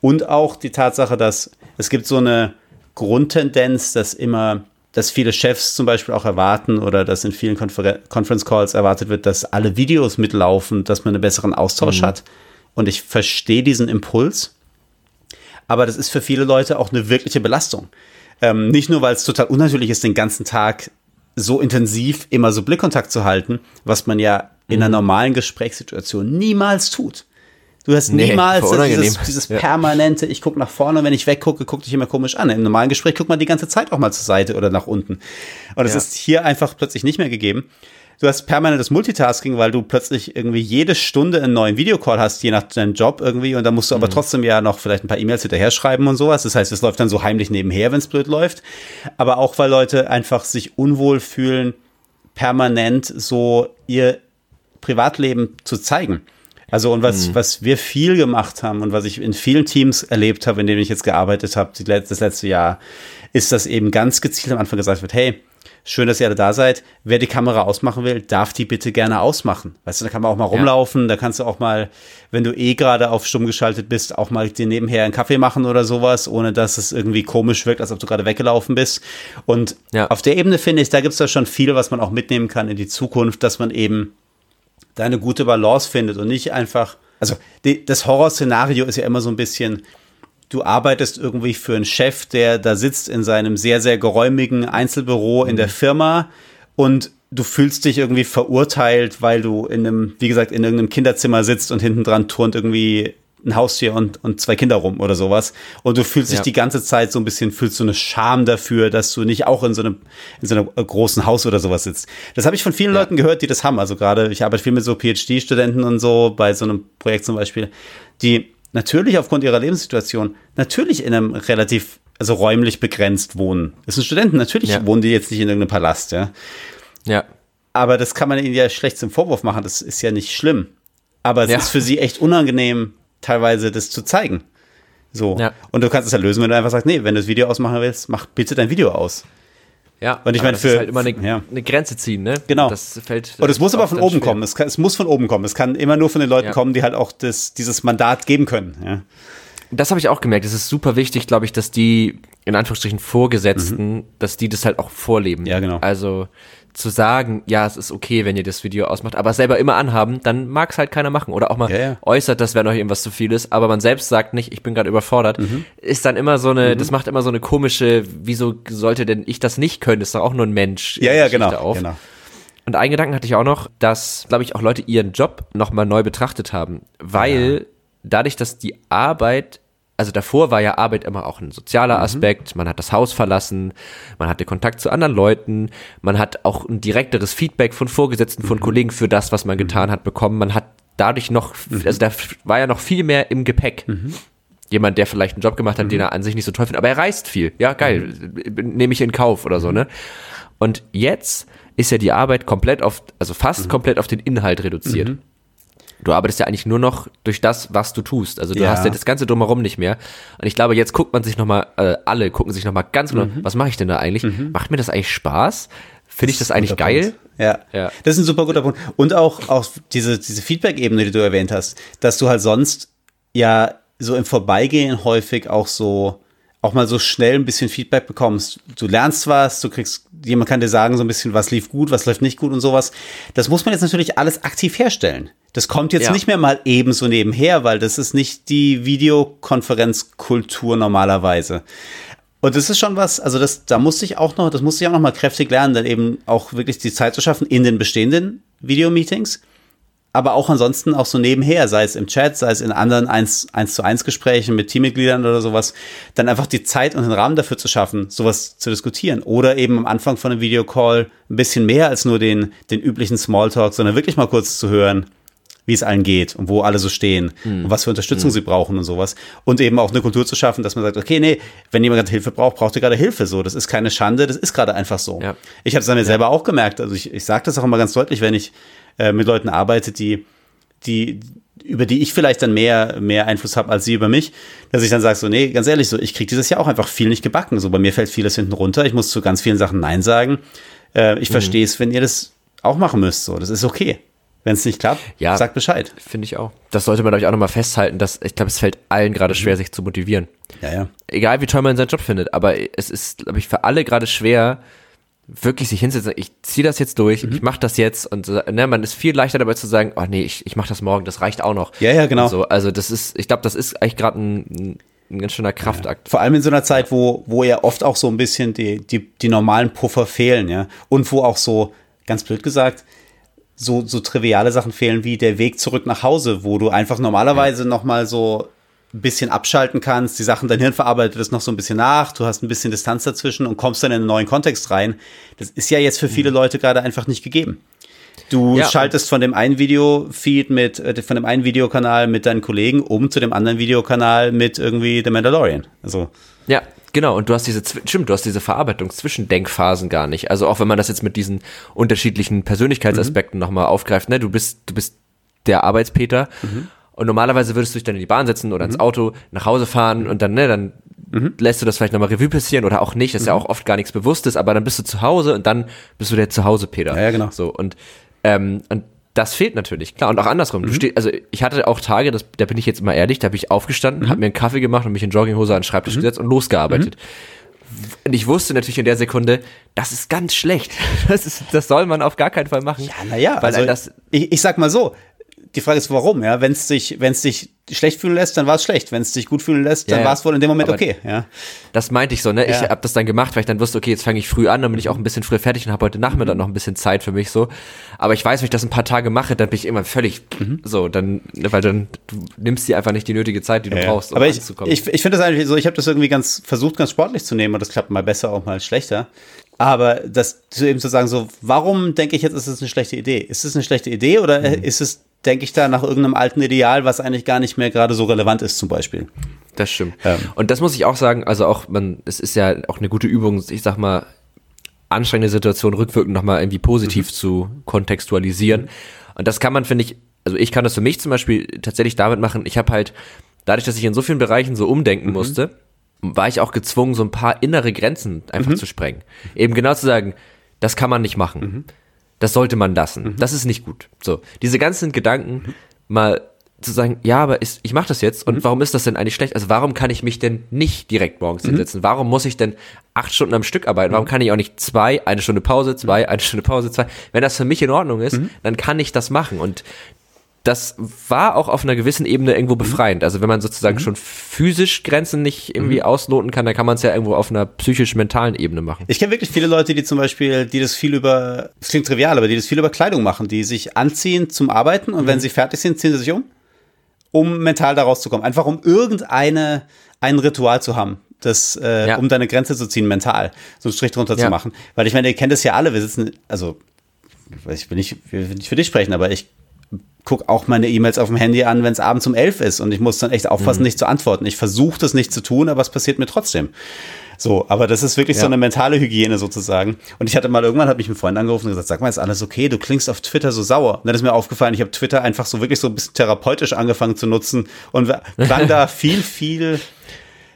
Und auch die Tatsache, dass es gibt so eine Grundtendenz, dass immer dass viele Chefs zum Beispiel auch erwarten oder dass in vielen Konfer Conference Calls erwartet wird, dass alle Videos mitlaufen, dass man einen besseren Austausch mhm. hat. Und ich verstehe diesen Impuls. Aber das ist für viele Leute auch eine wirkliche Belastung. Ähm, nicht nur, weil es total unnatürlich ist, den ganzen Tag so intensiv immer so Blickkontakt zu halten, was man ja in einer mhm. normalen Gesprächssituation niemals tut. Du hast nee, niemals dieses, dieses permanente, ich gucke nach vorne, wenn ich weggucke, guck dich immer komisch an. Im normalen Gespräch guckt man die ganze Zeit auch mal zur Seite oder nach unten. Und es ja. ist hier einfach plötzlich nicht mehr gegeben. Du hast permanentes Multitasking, weil du plötzlich irgendwie jede Stunde einen neuen Videocall hast, je nach deinem Job irgendwie. Und da musst du mhm. aber trotzdem ja noch vielleicht ein paar E-Mails hinterher schreiben und sowas. Das heißt, es läuft dann so heimlich nebenher, wenn es blöd läuft. Aber auch, weil Leute einfach sich unwohl fühlen, permanent so ihr Privatleben zu zeigen. Also und was, mhm. was wir viel gemacht haben und was ich in vielen Teams erlebt habe, in denen ich jetzt gearbeitet habe, das letzte Jahr, ist, dass eben ganz gezielt am Anfang gesagt wird, hey, Schön, dass ihr alle da seid. Wer die Kamera ausmachen will, darf die bitte gerne ausmachen. Weißt du, da kann man auch mal rumlaufen, ja. da kannst du auch mal, wenn du eh gerade auf stumm geschaltet bist, auch mal dir nebenher einen Kaffee machen oder sowas, ohne dass es irgendwie komisch wirkt, als ob du gerade weggelaufen bist. Und ja. auf der Ebene finde ich, da gibt es da schon viel, was man auch mitnehmen kann in die Zukunft, dass man eben da eine gute Balance findet und nicht einfach, also die, das Horrorszenario ist ja immer so ein bisschen, du arbeitest irgendwie für einen Chef, der da sitzt in seinem sehr, sehr geräumigen Einzelbüro in der mhm. Firma und du fühlst dich irgendwie verurteilt, weil du in einem, wie gesagt, in irgendeinem Kinderzimmer sitzt und hinten dran turnt irgendwie ein Haustier und, und zwei Kinder rum oder sowas. Und du fühlst dich ja. die ganze Zeit so ein bisschen, fühlst du eine Scham dafür, dass du nicht auch in so einem, in so einem großen Haus oder sowas sitzt. Das habe ich von vielen ja. Leuten gehört, die das haben. Also gerade, ich arbeite viel mit so PhD-Studenten und so, bei so einem Projekt zum Beispiel, die natürlich aufgrund ihrer Lebenssituation natürlich in einem relativ, also räumlich begrenzt wohnen. Das sind Studenten, natürlich ja. wohnen die jetzt nicht in irgendeinem Palast, ja. Ja. Aber das kann man ihnen ja schlecht zum Vorwurf machen, das ist ja nicht schlimm. Aber es ja. ist für sie echt unangenehm, teilweise das zu zeigen. So. Ja. Und du kannst es ja lösen, wenn du einfach sagst, nee, wenn du das Video ausmachen willst, mach bitte dein Video aus. Ja, und ich meine, für halt immer eine, ja. eine, Grenze ziehen, ne? Genau. Das fällt. Und es muss aber von oben schwer. kommen. Es, kann, es, muss von oben kommen. Es kann immer nur von den Leuten ja. kommen, die halt auch das, dieses Mandat geben können. Ja. Das habe ich auch gemerkt. Es ist super wichtig, glaube ich, dass die in Anführungsstrichen Vorgesetzten, mhm. dass die das halt auch vorleben. Ja, genau. Also zu sagen, ja, es ist okay, wenn ihr das Video ausmacht, aber selber immer anhaben, dann mag es halt keiner machen. Oder auch mal ja, ja. äußert, dass wenn euch irgendwas zu viel ist, aber man selbst sagt nicht, ich bin gerade überfordert, mhm. ist dann immer so eine, mhm. das macht immer so eine komische, wieso sollte denn ich das nicht können? Das ist doch auch nur ein Mensch. Ja, ja, genau, auf. genau. Und einen Gedanken hatte ich auch noch, dass, glaube ich, auch Leute ihren Job nochmal neu betrachtet haben, weil ja. dadurch, dass die Arbeit also davor war ja Arbeit immer auch ein sozialer mhm. Aspekt. Man hat das Haus verlassen, man hatte Kontakt zu anderen Leuten, man hat auch ein direkteres Feedback von Vorgesetzten, von mhm. Kollegen für das, was man mhm. getan hat, bekommen. Man hat dadurch noch, mhm. also da war ja noch viel mehr im Gepäck. Mhm. Jemand, der vielleicht einen Job gemacht hat, mhm. den er an sich nicht so toll findet, aber er reist viel. Ja, geil, nehme ich in Kauf oder so, ne? Und jetzt ist ja die Arbeit komplett auf, also fast komplett auf den Inhalt reduziert du arbeitest ja eigentlich nur noch durch das, was du tust. Also du ja. hast ja das ganze drumherum nicht mehr. Und ich glaube, jetzt guckt man sich nochmal, äh, alle gucken sich nochmal ganz genau, mhm. was mache ich denn da eigentlich? Mhm. Macht mir das eigentlich Spaß? Finde ich das eigentlich geil? Ja. ja, das ist ein super guter Punkt. Und auch, auch diese, diese Feedback-Ebene, die du erwähnt hast, dass du halt sonst ja so im Vorbeigehen häufig auch so auch mal so schnell ein bisschen Feedback bekommst. Du lernst was, du kriegst, jemand kann dir sagen so ein bisschen, was lief gut, was läuft nicht gut und sowas. Das muss man jetzt natürlich alles aktiv herstellen. Das kommt jetzt ja. nicht mehr mal ebenso nebenher, weil das ist nicht die Videokonferenzkultur normalerweise. Und das ist schon was, also das, da musste ich auch noch, das musste ich auch noch mal kräftig lernen, dann eben auch wirklich die Zeit zu schaffen in den bestehenden Videomeetings aber auch ansonsten auch so nebenher, sei es im Chat, sei es in anderen 1, 1 zu 1 Gesprächen mit Teammitgliedern oder sowas, dann einfach die Zeit und den Rahmen dafür zu schaffen, sowas zu diskutieren. Oder eben am Anfang von einem Videocall ein bisschen mehr als nur den, den üblichen Smalltalk, sondern wirklich mal kurz zu hören, wie es allen geht und wo alle so stehen mhm. und was für Unterstützung mhm. sie brauchen und sowas. Und eben auch eine Kultur zu schaffen, dass man sagt, okay, nee, wenn jemand gerade Hilfe braucht, braucht ihr gerade Hilfe. So, das ist keine Schande, das ist gerade einfach so. Ja. Ich habe es an mir ja. selber auch gemerkt. Also ich, ich sage das auch immer ganz deutlich, wenn ich äh, mit Leuten arbeite, die, die, über die ich vielleicht dann mehr, mehr Einfluss habe als sie über mich, dass ich dann sage, so, nee, ganz ehrlich, so, ich kriege dieses Jahr auch einfach viel nicht gebacken. So, bei mir fällt vieles hinten runter. Ich muss zu ganz vielen Sachen Nein sagen. Äh, ich mhm. verstehe es, wenn ihr das auch machen müsst. So, das ist okay. Wenn es nicht klappt, ja, sagt Bescheid. Finde ich auch. Das sollte man, euch auch nochmal festhalten, dass ich glaube, es fällt allen gerade schwer, mhm. sich zu motivieren. Ja, ja. Egal wie toll man seinen Job findet, aber es ist, glaube ich, für alle gerade schwer, wirklich sich hinsetzen, ich ziehe das jetzt durch, mhm. ich mache das jetzt und ne, man ist viel leichter dabei zu sagen, oh nee, ich, ich mache das morgen, das reicht auch noch. Ja, ja, genau. So, also das ist, ich glaube, das ist eigentlich gerade ein, ein ganz schöner Kraftakt. Ja. Vor allem in so einer Zeit, wo, wo ja oft auch so ein bisschen die, die, die normalen Puffer fehlen, ja. Und wo auch so, ganz blöd gesagt, so, so triviale Sachen fehlen wie der Weg zurück nach Hause, wo du einfach normalerweise ja. nochmal so ein bisschen abschalten kannst, die Sachen, dein Hirn verarbeitet es noch so ein bisschen nach, du hast ein bisschen Distanz dazwischen und kommst dann in einen neuen Kontext rein. Das ist ja jetzt für viele mhm. Leute gerade einfach nicht gegeben. Du ja, schaltest von dem einen Videofeed mit, äh, von dem einen Videokanal mit deinen Kollegen um zu dem anderen Videokanal mit irgendwie The Mandalorian. Also. Ja, genau. Und du hast diese, stimmt, du hast diese Verarbeitung zwischen Denkphasen gar nicht. Also auch wenn man das jetzt mit diesen unterschiedlichen Persönlichkeitsaspekten mhm. nochmal aufgreift, ne, du bist, du bist der Arbeitspeter. Mhm. Und normalerweise würdest du dich dann in die Bahn setzen oder mhm. ins Auto, nach Hause fahren und dann, ne, dann mhm. lässt du das vielleicht nochmal Revue passieren oder auch nicht. Das ist ja mhm. auch oft gar nichts Bewusstes, aber dann bist du zu Hause und dann bist du der Zuhause-Peter. Ja, ja, genau. So, und, ähm, und das fehlt natürlich, klar. Und auch andersrum. Du steh, also ich hatte auch Tage, das, da bin ich jetzt immer ehrlich, da bin ich aufgestanden, mhm. habe mir einen Kaffee gemacht und mich in Jogginghose an den Schreibtisch mhm. gesetzt und losgearbeitet. Mhm. Und ich wusste natürlich in der Sekunde, das ist ganz schlecht. Das, ist, das soll man auf gar keinen Fall machen. Ja, naja, also das, ich, ich sag mal so, die Frage ist, warum, ja? Wenn es dich, wenn es dich schlecht fühlen lässt, dann war es schlecht. Wenn es dich gut fühlen lässt, dann ja, war es wohl in dem Moment okay, ja. Das meinte ich so, ne? Ich habe das dann gemacht, weil ich dann wusste, okay, jetzt fange ich früh an, dann bin ich auch ein bisschen früh fertig und habe heute Nachmittag mhm. noch ein bisschen Zeit für mich so. Aber ich weiß, wenn ich das ein paar Tage mache, dann bin ich immer völlig mhm. so, dann, weil dann du nimmst dir einfach nicht die nötige Zeit, die du ja. brauchst, um Aber ich, ich, ich finde das eigentlich so, ich habe das irgendwie ganz versucht, ganz sportlich zu nehmen und das klappt mal besser, auch mal schlechter. Aber das eben zu sagen, so, warum denke ich jetzt, ist es eine schlechte Idee? Ist es eine schlechte Idee oder mhm. ist es denke ich da nach irgendeinem alten Ideal, was eigentlich gar nicht mehr gerade so relevant ist, zum Beispiel. Das stimmt. Ähm. Und das muss ich auch sagen, also auch, man, es ist ja auch eine gute Übung, ich sag mal, anstrengende Situation rückwirkend nochmal irgendwie positiv mhm. zu kontextualisieren. Und das kann man, finde ich, also ich kann das für mich zum Beispiel tatsächlich damit machen, ich habe halt, dadurch, dass ich in so vielen Bereichen so umdenken mhm. musste, war ich auch gezwungen, so ein paar innere Grenzen einfach mhm. zu sprengen. Eben genau zu sagen, das kann man nicht machen. Mhm. Das sollte man lassen. Mhm. Das ist nicht gut. So, diese ganzen Gedanken mhm. mal zu sagen, ja, aber ist, ich mache das jetzt und mhm. warum ist das denn eigentlich schlecht? Also warum kann ich mich denn nicht direkt morgens mhm. hinsetzen? Warum muss ich denn acht Stunden am Stück arbeiten? Warum mhm. kann ich auch nicht zwei, eine Stunde Pause, zwei, eine Stunde Pause, zwei? Wenn das für mich in Ordnung ist, mhm. dann kann ich das machen. Und das war auch auf einer gewissen Ebene irgendwo mhm. befreiend. Also wenn man sozusagen mhm. schon physisch Grenzen nicht irgendwie mhm. ausloten kann, dann kann man es ja irgendwo auf einer psychisch-mentalen Ebene machen. Ich kenne wirklich viele Leute, die zum Beispiel, die das viel über, das klingt trivial, aber die das viel über Kleidung machen, die sich anziehen zum Arbeiten und mhm. wenn sie fertig sind, ziehen sie sich um, um mental da rauszukommen. Einfach um irgendeine, ein Ritual zu haben. Das, äh, ja. um deine Grenze zu ziehen, mental, so einen Strich drunter ja. zu machen. Weil ich meine, ihr kennt das ja alle, wir sitzen, also ich will nicht, will nicht für dich sprechen, aber ich gucke auch meine E-Mails auf dem Handy an, wenn es abends um elf ist und ich muss dann echt aufpassen, mhm. nicht zu antworten. Ich versuche das nicht zu tun, aber es passiert mir trotzdem. So, aber das ist wirklich ja. so eine mentale Hygiene sozusagen. Und ich hatte mal irgendwann, habe ich einen Freund angerufen und gesagt, sag mal, ist alles okay? Du klingst auf Twitter so sauer. Und dann ist mir aufgefallen, ich habe Twitter einfach so wirklich so ein bisschen therapeutisch angefangen zu nutzen und klang da viel, viel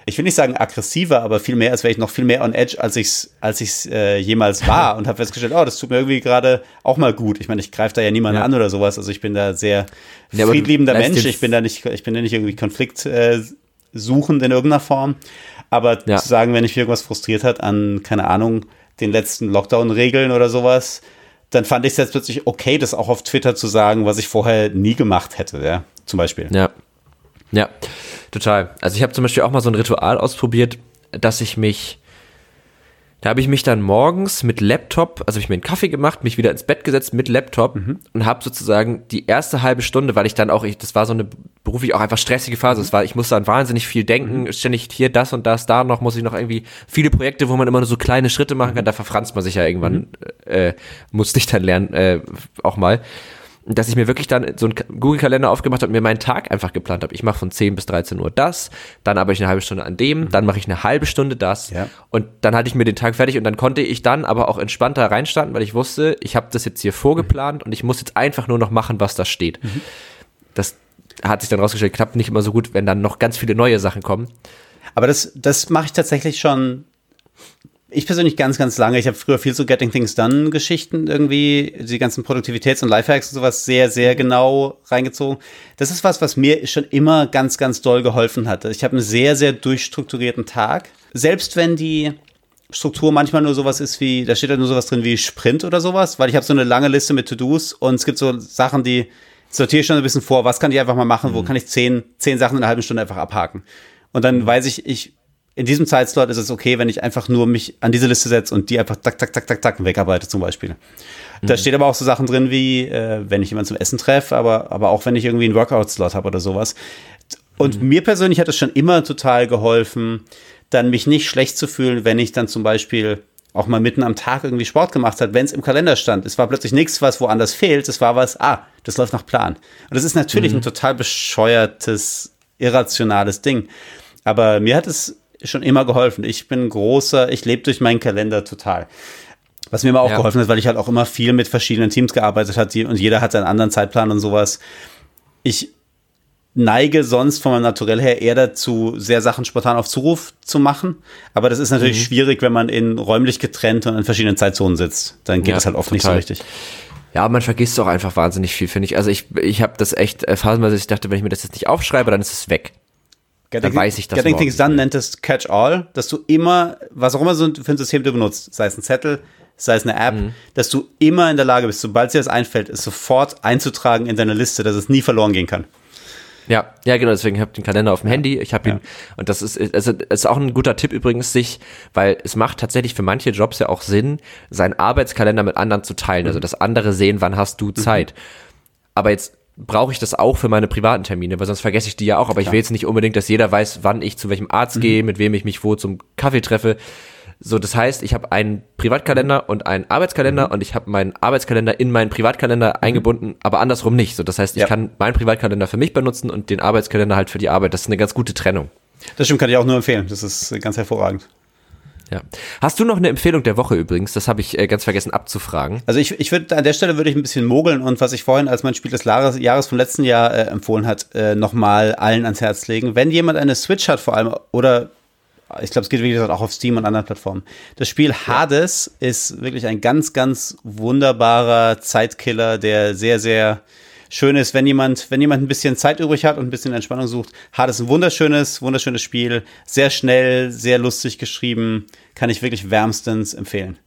ich will nicht sagen aggressiver, aber viel mehr, als wäre ich noch viel mehr on edge, als ich es als ich's, äh, jemals war und habe festgestellt, oh, das tut mir irgendwie gerade auch mal gut. Ich meine, ich greife da ja niemanden ja. an oder sowas. Also ich bin da sehr ja, friedliebender Mensch. Ich bin da nicht, ich bin da nicht irgendwie Konflikt äh, suchend in irgendeiner Form. Aber ja. zu sagen, wenn ich irgendwas frustriert hat an, keine Ahnung, den letzten Lockdown-Regeln oder sowas, dann fand ich es jetzt plötzlich okay, das auch auf Twitter zu sagen, was ich vorher nie gemacht hätte, ja, zum Beispiel. Ja. Ja. Total. Also ich habe zum Beispiel auch mal so ein Ritual ausprobiert, dass ich mich, da habe ich mich dann morgens mit Laptop, also habe ich mir einen Kaffee gemacht, mich wieder ins Bett gesetzt mit Laptop mhm. und habe sozusagen die erste halbe Stunde, weil ich dann auch, ich, das war so eine beruflich auch einfach stressige Phase. Es war, ich musste an wahnsinnig viel denken, mhm. ständig hier das und das, da noch muss ich noch irgendwie viele Projekte, wo man immer nur so kleine Schritte machen kann. Da verfranst man sich ja irgendwann, mhm. äh, musste ich dann lernen, äh, auch mal dass ich mir wirklich dann so einen Google-Kalender aufgemacht habe und mir meinen Tag einfach geplant habe. Ich mache von 10 bis 13 Uhr das, dann arbeite ich eine halbe Stunde an dem, mhm. dann mache ich eine halbe Stunde das ja. und dann hatte ich mir den Tag fertig und dann konnte ich dann aber auch entspannter reinstarten, weil ich wusste, ich habe das jetzt hier vorgeplant und ich muss jetzt einfach nur noch machen, was da steht. Mhm. Das hat sich dann rausgestellt, klappt nicht immer so gut, wenn dann noch ganz viele neue Sachen kommen. Aber das, das mache ich tatsächlich schon ich persönlich ganz, ganz lange. Ich habe früher viel so Getting Things Done Geschichten irgendwie, die ganzen Produktivitäts- und Lifehacks und sowas sehr, sehr genau reingezogen. Das ist was, was mir schon immer ganz, ganz doll geholfen hat. Ich habe einen sehr, sehr durchstrukturierten Tag. Selbst wenn die Struktur manchmal nur sowas ist wie, da steht da nur sowas drin wie Sprint oder sowas, weil ich habe so eine lange Liste mit To-Dos und es gibt so Sachen, die sortiere ich schon ein bisschen vor, was kann ich einfach mal machen, wo mhm. kann ich zehn, zehn Sachen in einer halben Stunde einfach abhaken. Und dann mhm. weiß ich, ich in diesem Zeitslot ist es okay, wenn ich einfach nur mich an diese Liste setze und die einfach tak, tak, tak, tak, tak wegarbeite zum Beispiel. Mhm. Da steht aber auch so Sachen drin wie, äh, wenn ich jemanden zum Essen treffe, aber, aber auch wenn ich irgendwie einen Workout-Slot habe oder sowas. Und mhm. mir persönlich hat es schon immer total geholfen, dann mich nicht schlecht zu fühlen, wenn ich dann zum Beispiel auch mal mitten am Tag irgendwie Sport gemacht hat, wenn es im Kalender stand. Es war plötzlich nichts, was woanders fehlt. Es war was, ah, das läuft nach Plan. Und das ist natürlich mhm. ein total bescheuertes, irrationales Ding. Aber mir hat es schon immer geholfen. Ich bin großer, ich lebe durch meinen Kalender total. Was mir immer auch ja. geholfen hat, weil ich halt auch immer viel mit verschiedenen Teams gearbeitet habe und jeder hat seinen anderen Zeitplan und sowas. ich neige sonst von meinem Naturell her eher dazu, sehr Sachen spontan auf Zuruf zu machen. Aber das ist natürlich mhm. schwierig, wenn man in räumlich getrennt und in verschiedenen Zeitzonen sitzt. Dann geht ja, das halt oft total. nicht so richtig. Ja, man vergisst auch einfach wahnsinnig viel, finde ich. Also ich, ich habe das echt äh, phasenweise, ich dachte, wenn ich mir das jetzt nicht aufschreibe, dann ist es weg. Getting, dann weiß ich das Getting Things Done nennt es Catch-all, dass du immer, was auch immer so für ein System du benutzt, sei es ein Zettel, sei es eine App, mhm. dass du immer in der Lage bist, sobald dir das einfällt, es sofort einzutragen in deine Liste, dass es nie verloren gehen kann. Ja, ja, genau, deswegen habe ich den Kalender auf dem Handy. Ich habe ihn, ja. und das ist, also, ist auch ein guter Tipp übrigens, sich, weil es macht tatsächlich für manche Jobs ja auch Sinn, seinen Arbeitskalender mit anderen zu teilen, also mhm. dass andere sehen, wann hast du mhm. Zeit. Mhm. Aber jetzt brauche ich das auch für meine privaten Termine, weil sonst vergesse ich die ja auch. Aber Klar. ich will jetzt nicht unbedingt, dass jeder weiß, wann ich zu welchem Arzt mhm. gehe, mit wem ich mich wo zum Kaffee treffe. So, das heißt, ich habe einen Privatkalender und einen Arbeitskalender mhm. und ich habe meinen Arbeitskalender in meinen Privatkalender mhm. eingebunden, aber andersrum nicht. So, das heißt, ich ja. kann meinen Privatkalender für mich benutzen und den Arbeitskalender halt für die Arbeit. Das ist eine ganz gute Trennung. Das stimmt, kann ich auch nur empfehlen. Das ist ganz hervorragend. Ja. Hast du noch eine Empfehlung der Woche übrigens? Das habe ich äh, ganz vergessen abzufragen. Also ich, ich würde an der Stelle würde ich ein bisschen mogeln und was ich vorhin als mein Spiel des Jahres, vom letzten Jahr äh, empfohlen hat, äh, nochmal allen ans Herz legen. Wenn jemand eine Switch hat vor allem oder ich glaube, es geht wie gesagt auch auf Steam und anderen Plattformen. Das Spiel Hades ja. ist wirklich ein ganz, ganz wunderbarer Zeitkiller, der sehr, sehr schön ist, wenn jemand, wenn jemand ein bisschen Zeit übrig hat und ein bisschen Entspannung sucht. Hades ist ein wunderschönes, wunderschönes Spiel, sehr schnell, sehr lustig geschrieben, kann ich wirklich wärmstens empfehlen.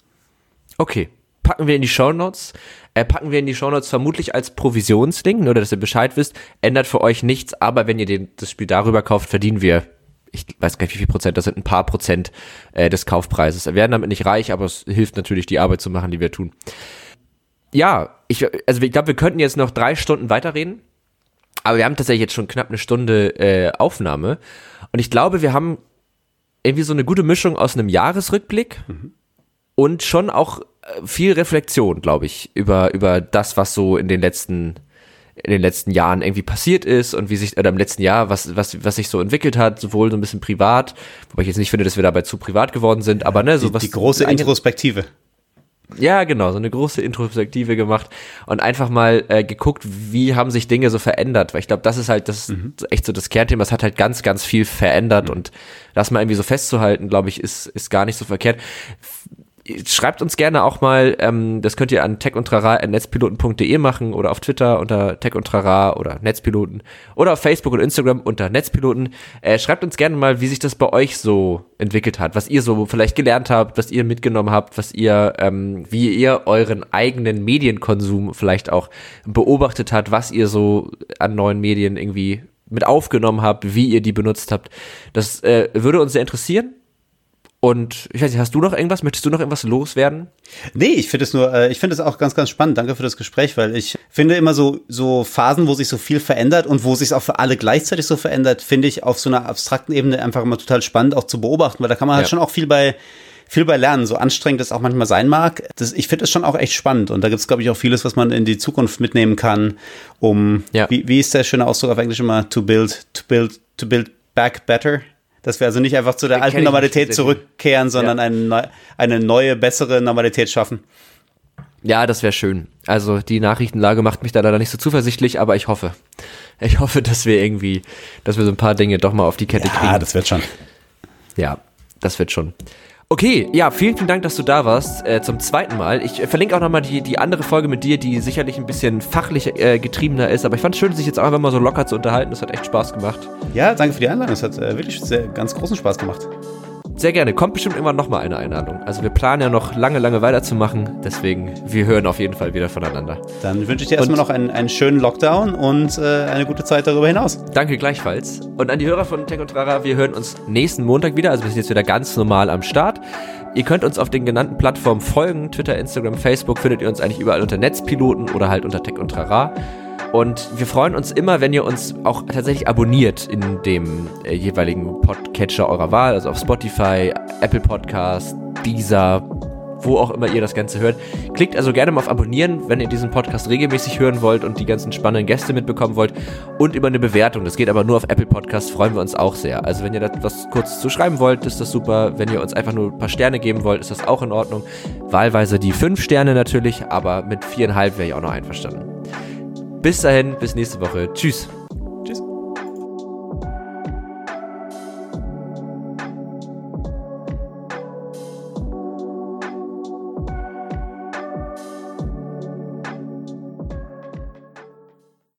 Okay, packen wir in die Show Notes. Äh, packen wir in die Show Notes vermutlich als Provisionslink, nur dass ihr Bescheid wisst. Ändert für euch nichts, aber wenn ihr den, das Spiel darüber kauft, verdienen wir ich weiß gar nicht, wie viel Prozent, das sind ein paar Prozent äh, des Kaufpreises. Wir werden damit nicht reich, aber es hilft natürlich, die Arbeit zu machen, die wir tun. Ja, ich, also ich glaube, wir könnten jetzt noch drei Stunden weiterreden, aber wir haben tatsächlich jetzt schon knapp eine Stunde äh, Aufnahme und ich glaube, wir haben irgendwie so eine gute Mischung aus einem Jahresrückblick mhm. und schon auch äh, viel Reflexion, glaube ich, über, über das, was so in den letzten in den letzten Jahren irgendwie passiert ist und wie sich, oder im letzten Jahr, was, was, was sich so entwickelt hat, sowohl so ein bisschen privat, wobei ich jetzt nicht finde, dass wir dabei zu privat geworden sind, aber ne, so die, was. Die große Introspektive. Ja, genau, so eine große Introspektive gemacht und einfach mal äh, geguckt, wie haben sich Dinge so verändert, weil ich glaube, das ist halt das mhm. echt so das Kernthema, es hat halt ganz ganz viel verändert mhm. und das mal irgendwie so festzuhalten, glaube ich, ist ist gar nicht so verkehrt schreibt uns gerne auch mal, ähm, das könnt ihr an techundtrara.netzpiloten.de machen oder auf Twitter unter tech und trara oder Netzpiloten oder auf Facebook und Instagram unter Netzpiloten. Äh, schreibt uns gerne mal, wie sich das bei euch so entwickelt hat, was ihr so vielleicht gelernt habt, was ihr mitgenommen habt, was ihr, ähm, wie ihr euren eigenen Medienkonsum vielleicht auch beobachtet habt, was ihr so an neuen Medien irgendwie mit aufgenommen habt, wie ihr die benutzt habt. Das äh, würde uns sehr interessieren. Und ich weiß nicht, hast du noch irgendwas? Möchtest du noch irgendwas loswerden? Nee, ich finde es nur, äh, ich finde es auch ganz, ganz spannend. Danke für das Gespräch, weil ich finde immer so, so Phasen, wo sich so viel verändert und wo sich auch für alle gleichzeitig so verändert, finde ich auf so einer abstrakten Ebene einfach immer total spannend auch zu beobachten, weil da kann man halt ja. schon auch viel bei, viel bei lernen, so anstrengend das auch manchmal sein mag. Das, ich finde es schon auch echt spannend und da gibt es, glaube ich, auch vieles, was man in die Zukunft mitnehmen kann, um, ja. wie, wie ist der schöne Ausdruck auf Englisch immer, to build, to build, to build back better? Dass wir also nicht einfach zu der alten Normalität zurückkehren, sondern ja. eine, eine neue, bessere Normalität schaffen. Ja, das wäre schön. Also die Nachrichtenlage macht mich da leider nicht so zuversichtlich, aber ich hoffe. Ich hoffe, dass wir irgendwie, dass wir so ein paar Dinge doch mal auf die Kette ja, kriegen. Ja, das wird schon. Ja, das wird schon. Okay, ja, vielen, vielen Dank, dass du da warst, äh, zum zweiten Mal. Ich äh, verlinke auch nochmal die, die andere Folge mit dir, die sicherlich ein bisschen fachlich äh, getriebener ist, aber ich fand es schön, sich jetzt auch einfach mal so locker zu unterhalten. Das hat echt Spaß gemacht. Ja, danke für die Einladung. Es hat äh, wirklich sehr, ganz großen Spaß gemacht. Sehr gerne. Kommt bestimmt irgendwann nochmal eine Einladung. Also wir planen ja noch lange, lange weiterzumachen. Deswegen, wir hören auf jeden Fall wieder voneinander. Dann wünsche ich dir erstmal noch einen, einen schönen Lockdown und äh, eine gute Zeit darüber hinaus. Danke gleichfalls. Und an die Hörer von Tech und Trara, wir hören uns nächsten Montag wieder. Also wir sind jetzt wieder ganz normal am Start. Ihr könnt uns auf den genannten Plattformen folgen. Twitter, Instagram, Facebook findet ihr uns eigentlich überall unter Netzpiloten oder halt unter Tech und Trara. Und wir freuen uns immer, wenn ihr uns auch tatsächlich abonniert in dem äh, jeweiligen Podcatcher eurer Wahl, also auf Spotify, Apple Podcast, Deezer, wo auch immer ihr das Ganze hört. Klickt also gerne mal auf Abonnieren, wenn ihr diesen Podcast regelmäßig hören wollt und die ganzen spannenden Gäste mitbekommen wollt. Und über eine Bewertung. Das geht aber nur auf Apple Podcast, freuen wir uns auch sehr. Also wenn ihr da was kurz zu schreiben wollt, ist das super. Wenn ihr uns einfach nur ein paar Sterne geben wollt, ist das auch in Ordnung. Wahlweise die fünf Sterne natürlich, aber mit viereinhalb wäre ich auch noch einverstanden. Bis dahin, bis nächste Woche. Tschüss.